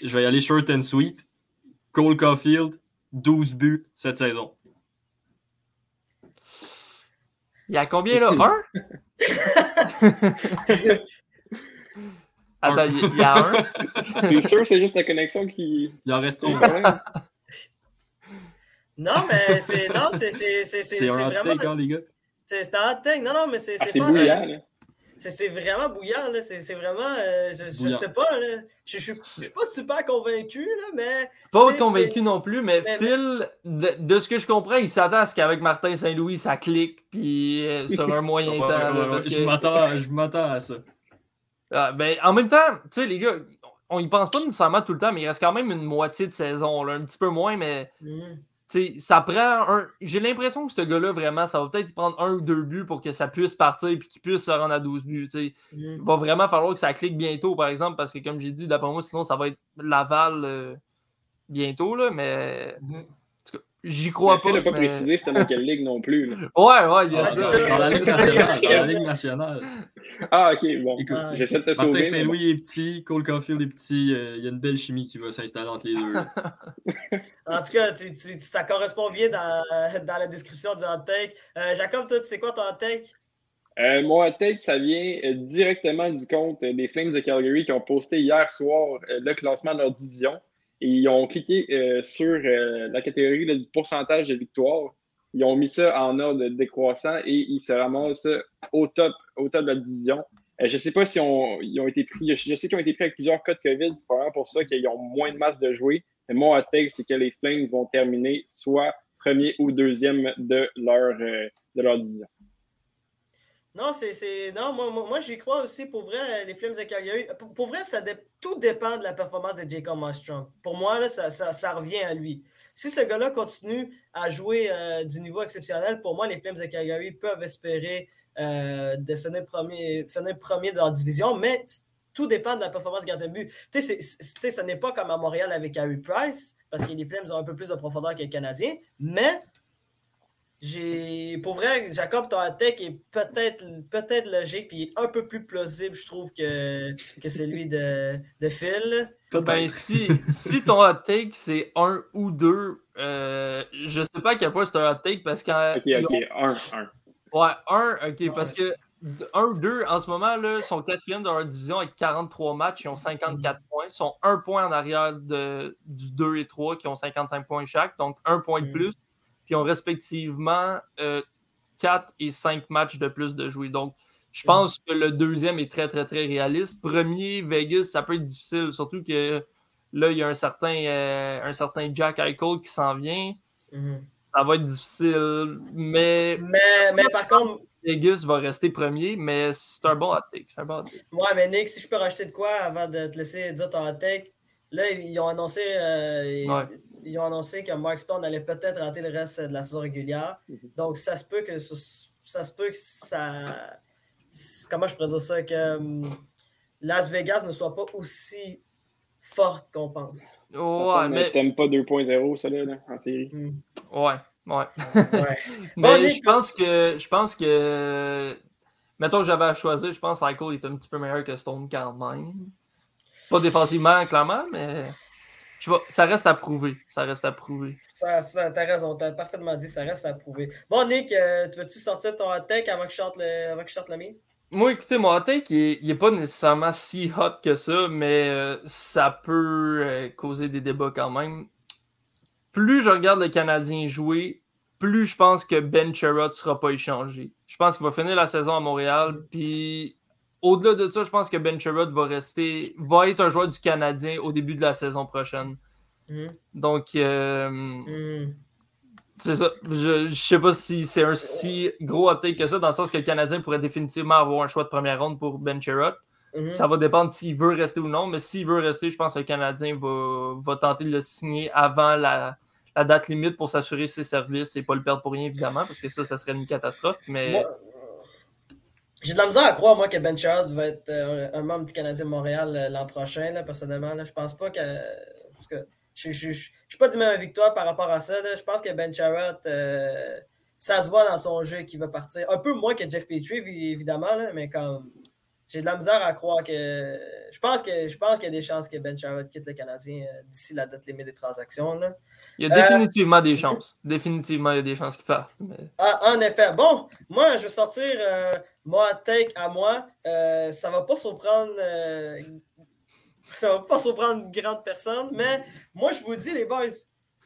Speaker 6: Je vais y aller short and sweet. Cole Caulfield, 12 buts cette saison.
Speaker 4: Il y a combien là? (laughs) Un? (laughs) Attends, il y a un? (laughs)
Speaker 5: C'est sûr, c'est juste la connexion qui.
Speaker 6: Il en reste
Speaker 5: qui
Speaker 6: 11.
Speaker 5: problème.
Speaker 3: Non, mais c'est non, c'est c'est- c'est- c'est-
Speaker 6: C'est
Speaker 3: c'est
Speaker 6: un
Speaker 3: vraiment.
Speaker 6: hein, les gars?
Speaker 3: C'est un hot take. Non, non, mais c'est
Speaker 5: Ah,
Speaker 3: c'est
Speaker 5: bouillant.
Speaker 3: C'est c'est vraiment bouillant, là. C'est c'est vraiment. euh, je, sais pas, là. Je, je, suis- je suis pas super convaincu, là, mais.
Speaker 4: Pas convaincu non plus, mais
Speaker 3: mais-
Speaker 4: Phil, de, de ce que je comprends, il s'attend à ce qu'avec Martin Saint-Louis, ça clique, puis euh, sur un (laughs) moyen
Speaker 6: Ouais,
Speaker 4: temps.
Speaker 6: ouais,
Speaker 4: là,
Speaker 6: ouais,
Speaker 4: parce
Speaker 6: Je
Speaker 4: que-
Speaker 6: m'attends je m'attends à ça.
Speaker 4: Ah, ben, en même temps, tu sais, les gars, on y pense pas nécessairement tout le temps, mais il reste quand même une moitié de saison, là, un petit peu moins, mais sais, ça prend un. J'ai l'impression que ce gars-là, vraiment, ça va peut-être prendre un ou deux buts pour que ça puisse partir et qu'il puisse se rendre à 12 buts. Il va vraiment falloir que ça clique bientôt, par exemple, parce que, comme j'ai dit, d'après moi, sinon, ça va être Laval euh, bientôt, là, mais.
Speaker 3: Mhm.
Speaker 4: J'y crois pas.
Speaker 5: Phil n'a pas
Speaker 4: mais-
Speaker 5: précisé c'était dans quelle ligue non plus. là. (laughs)
Speaker 4: Ouais, ouais, il y a
Speaker 6: Ah,
Speaker 4: ça.
Speaker 6: Dans la Ligue nationale. Dans la Ligue nationale.
Speaker 5: Ah, ok, bon.
Speaker 6: Écoute,
Speaker 3: Ah,
Speaker 5: J'essaie de te
Speaker 6: Martin
Speaker 5: sauver. bon.
Speaker 6: Saint-Louis est petit, Cole Caulfield est petit. euh, Il y a une belle chimie qui va s'installer entre les deux. (laughs)
Speaker 3: En tout cas, tu, tu- tu- ça correspond bien dans, (laughs) dans la description du hot take. Euh, Jacob, toi, tu sais quoi ton hot take?
Speaker 5: Euh, mon hot take, ça vient euh, directement du compte des Flames de Calgary qui ont posté hier soir euh, le classement de leur division. Et ils ont cliqué euh, sur euh, la catégorie là, du pourcentage de victoire. Ils ont mis ça en ordre décroissant et ils se ramassent au top, au top de la division. Euh, je ne sais pas si on- ils ont été pris. Je, sais qu'ils ont été pris avec plusieurs cas de COVID. C'est probablement pour ça qu'ils ont moins de masse de jouer. Mais mon take, c'est que les Flames vont terminer soit premier ou deuxième de leur, de leur division.
Speaker 3: Non, c'est. Non, moi, moi, j'y crois aussi. Pour vrai, les Flames de Calgary. Pour, vrai, ça tout dépend de la performance de Jacob Markstrom. Pour moi, là, ça, ça, ça revient à lui. Si ce gars-là continue à jouer euh, du niveau exceptionnel, pour moi, les Flames de Calgary peuvent espérer euh, de finir premier, finir premier de leur division, mais tout dépend de la performance gardien de but. Tu sais, ce n'est pas comme à Montréal avec Harry Price, parce que les Flames ont un peu plus de profondeur que les Canadiens, mais j'ai. Pour vrai, Jacob, ton attaque est peut-être peut-être logique puis un peu plus plausible, je trouve, que, que celui de, de Phil.
Speaker 4: Ben, si, si ton hot take, c'est un ou deux, euh, je sais pas à quel point c'est un hot take parce que.
Speaker 5: Ok, ok, un, un.
Speaker 4: Ouais, un, ok, parce que un ou deux, en ce moment, là, sont quatrième dans leur division avec 43 matchs, ils ont 54 points. Ils sont un point en arrière de, du 2 et 3 qui ont 55 points chaque, donc un point de
Speaker 3: Mm.
Speaker 4: Puis ils ont respectivement 4 et 5 matchs de plus de jouer. Donc, je pense que le deuxième est très, très, très réaliste. Premier, Vegas, ça peut être difficile, surtout que là, il y a un certain, euh, un certain Jack Eichel qui s'en vient. Ça va être difficile, mais
Speaker 3: Mais, mais par contre,
Speaker 4: Vegas va rester premier, mais c'est un bon hot take. C'est un bon hot take.
Speaker 3: ouais, mais Nick, si je peux rajouter de quoi avant de te laisser dire ton attaque, là, ils ont annoncé, euh,
Speaker 4: Ouais.
Speaker 3: Ils ont annoncé que Mark Stone allait peut-être rater le reste de la saison régulière.
Speaker 5: Mhm.
Speaker 3: Donc, ça se peut que ça se peut que ça. Comment je pourrais dire ça? Que hum, Las Vegas ne soit pas aussi forte qu'on pense.
Speaker 5: Ça
Speaker 4: Ouais, mais.
Speaker 5: T'aimes pas 2.0, ça, là, là, en série?
Speaker 3: Hum.
Speaker 4: Ouais, ouais.
Speaker 3: Ouais. (laughs)
Speaker 4: Mais
Speaker 3: Bon,
Speaker 4: je pense que. Je pense que. Mettons que j'avais à choisir, je pense que Eichel est un petit peu meilleur que Stone quand même. Pas défensivement, clairement, mais. Je pas, ça reste à prouver. Ça reste à prouver.
Speaker 3: Ça, ça, t'as raison, t'as parfaitement dit, ça reste à prouver. Bon, Nick, euh, tu veux-tu sortir ton attaque avant que je sorte le, avant que je le mien?
Speaker 4: Moi, écoutez, mon hot take, il est, il est pas nécessairement si hot que ça, mais euh, ça peut euh, causer des débats quand même. Plus je regarde le Canadien jouer, plus je pense que Ben Sherrod ne sera pas échangé. Je pense qu'il va finir la saison à Montréal, puis au-delà de ça, je pense que Ben Sherrod va rester, va être un joueur du Canadien au début de la saison prochaine.
Speaker 3: Hum,
Speaker 4: Donc, euh,
Speaker 3: hum.
Speaker 4: c'est ça. Je, je sais pas si c'est un si gros take que ça, dans le sens que le Canadien pourrait définitivement avoir un choix de première ronde pour Ben Sherrod.
Speaker 3: Mhm.
Speaker 4: Ça va dépendre s'il veut rester ou non, mais s'il veut rester, je pense que le Canadien va, va tenter de le signer avant la, la date limite pour s'assurer ses services et pas le perdre pour rien, évidemment, parce que ça, ça serait une catastrophe. Mais
Speaker 3: Moi, J'ai de la misère à croire, moi, que Ben Sherrod va être euh, un membre du Canadien Montréal euh, l'an prochain, là, personnellement. Là. Je pense pas que. je je suis pas du même victoire par rapport à ça. là. Je pense que Ben Sherrod, euh, ça se voit dans son jeu qu'il va partir. Un peu moins que Jeff Petrie, évi- évidemment, mais comme. J'ai de la misère à croire que. Je pense que je pense qu'il y a des chances que Ben Sherrod quitte le Canadien euh, d'ici la date limite des transactions. Là.
Speaker 4: il y a
Speaker 3: Euh,
Speaker 4: définitivement des chances. Définitivement, il y a des chances qu'il parte. mais-
Speaker 3: Ah, en effet. Bon, moi, je vais sortir euh, moi take à moi. Euh, ça va pas surprendre. euh, ça va pas surprendre une grande personne, mais moi, je vous dis, les boys,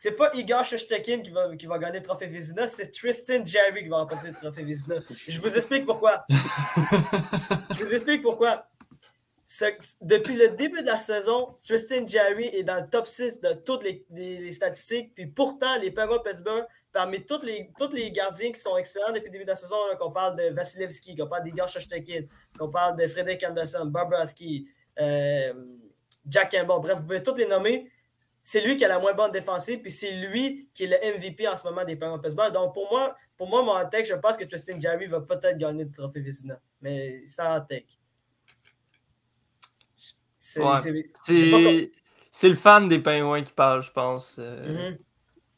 Speaker 3: c'est pas Igor Shostakin qui va, qui va gagner le trophée Vizina, c'est Tristan Jerry qui va remporter le trophée Vizina. Je vous explique pourquoi. (laughs) Je vous explique pourquoi. Depuis le début de la saison, Tristan Jerry est dans le top 6 de toutes les, les- les statistiques. Puis pourtant, les Penguins Pittsburgh, parmi tous les, tous les gardiens qui sont excellents depuis le début de la saison, qu'on parle de Vasilevski, qu'on parle d'Igor Shostakin, qu'on parle de Frédéric Anderson, Bobrovski, euh, Jack Campbell, bref, vous pouvez tous les nommer. C'est lui qui a la moins bonne défensive, puis c'est lui qui est le MVP en ce moment des Penguins de Pittsburgh. Donc pour moi, pour moi, mon take, je pense que Tristan Jerry va peut-être gagner le trophée Vizina. Mais c'est un take. C'est
Speaker 4: Ouais. le fan des pingouins qui parle, je pense. Euh,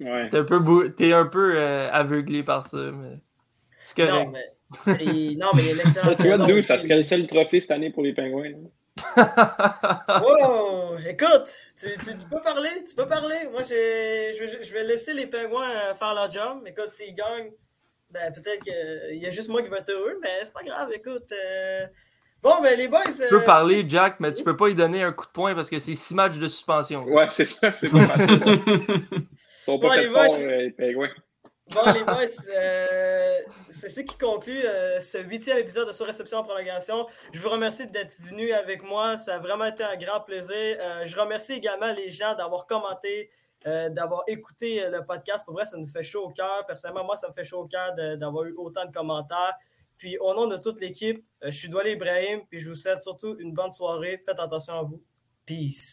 Speaker 3: Mhm.
Speaker 5: Ouais.
Speaker 4: T'es un peu, bou- t'es un peu euh, aveuglé par ça, mais c'est
Speaker 3: Non, mais, c'est- non, mais il y a l'excellente (laughs)
Speaker 5: Tu vois, d'où ça serait le seul trophée cette année pour les Pingouins. là. (laughs)
Speaker 3: Wow! Écoute, tu, tu- tu peux parler, tu peux parler. Moi, je, vais- je vais laisser les pingouins euh, faire leur job. Écoute, s'ils gagnent, ben, peut-être qu'il y a juste moi qui vais être heureux, mais c'est pas grave. Écoute, euh, bon, ben, les boys.
Speaker 4: Tu peux parler, Jack, mais tu peux pas lui donner un coup de poing parce que c'est six matchs de suspension.
Speaker 5: Ouais, c'est ça, c'est pas facile. (laughs) Ils sont pas
Speaker 3: Bon, les boys,
Speaker 5: fort, euh, les Pingouins.
Speaker 3: Bon, les boys, euh, c'est ce qui conclut euh, ce huitième épisode de Sur-Réception en prolongation. Je vous remercie d'être venus avec moi. Ça a vraiment été un grand plaisir. Euh, je remercie également les gens d'avoir commenté, d'avoir écouté le podcast. Pour vrai, ça nous fait chaud au cœur. Personnellement, moi, ça me fait chaud au cœur d'avoir eu autant de commentaires. Puis, au nom de toute l'équipe, je suis Doualé Ibrahim. Puis, je vous souhaite surtout une bonne soirée. Faites attention à vous. Peace.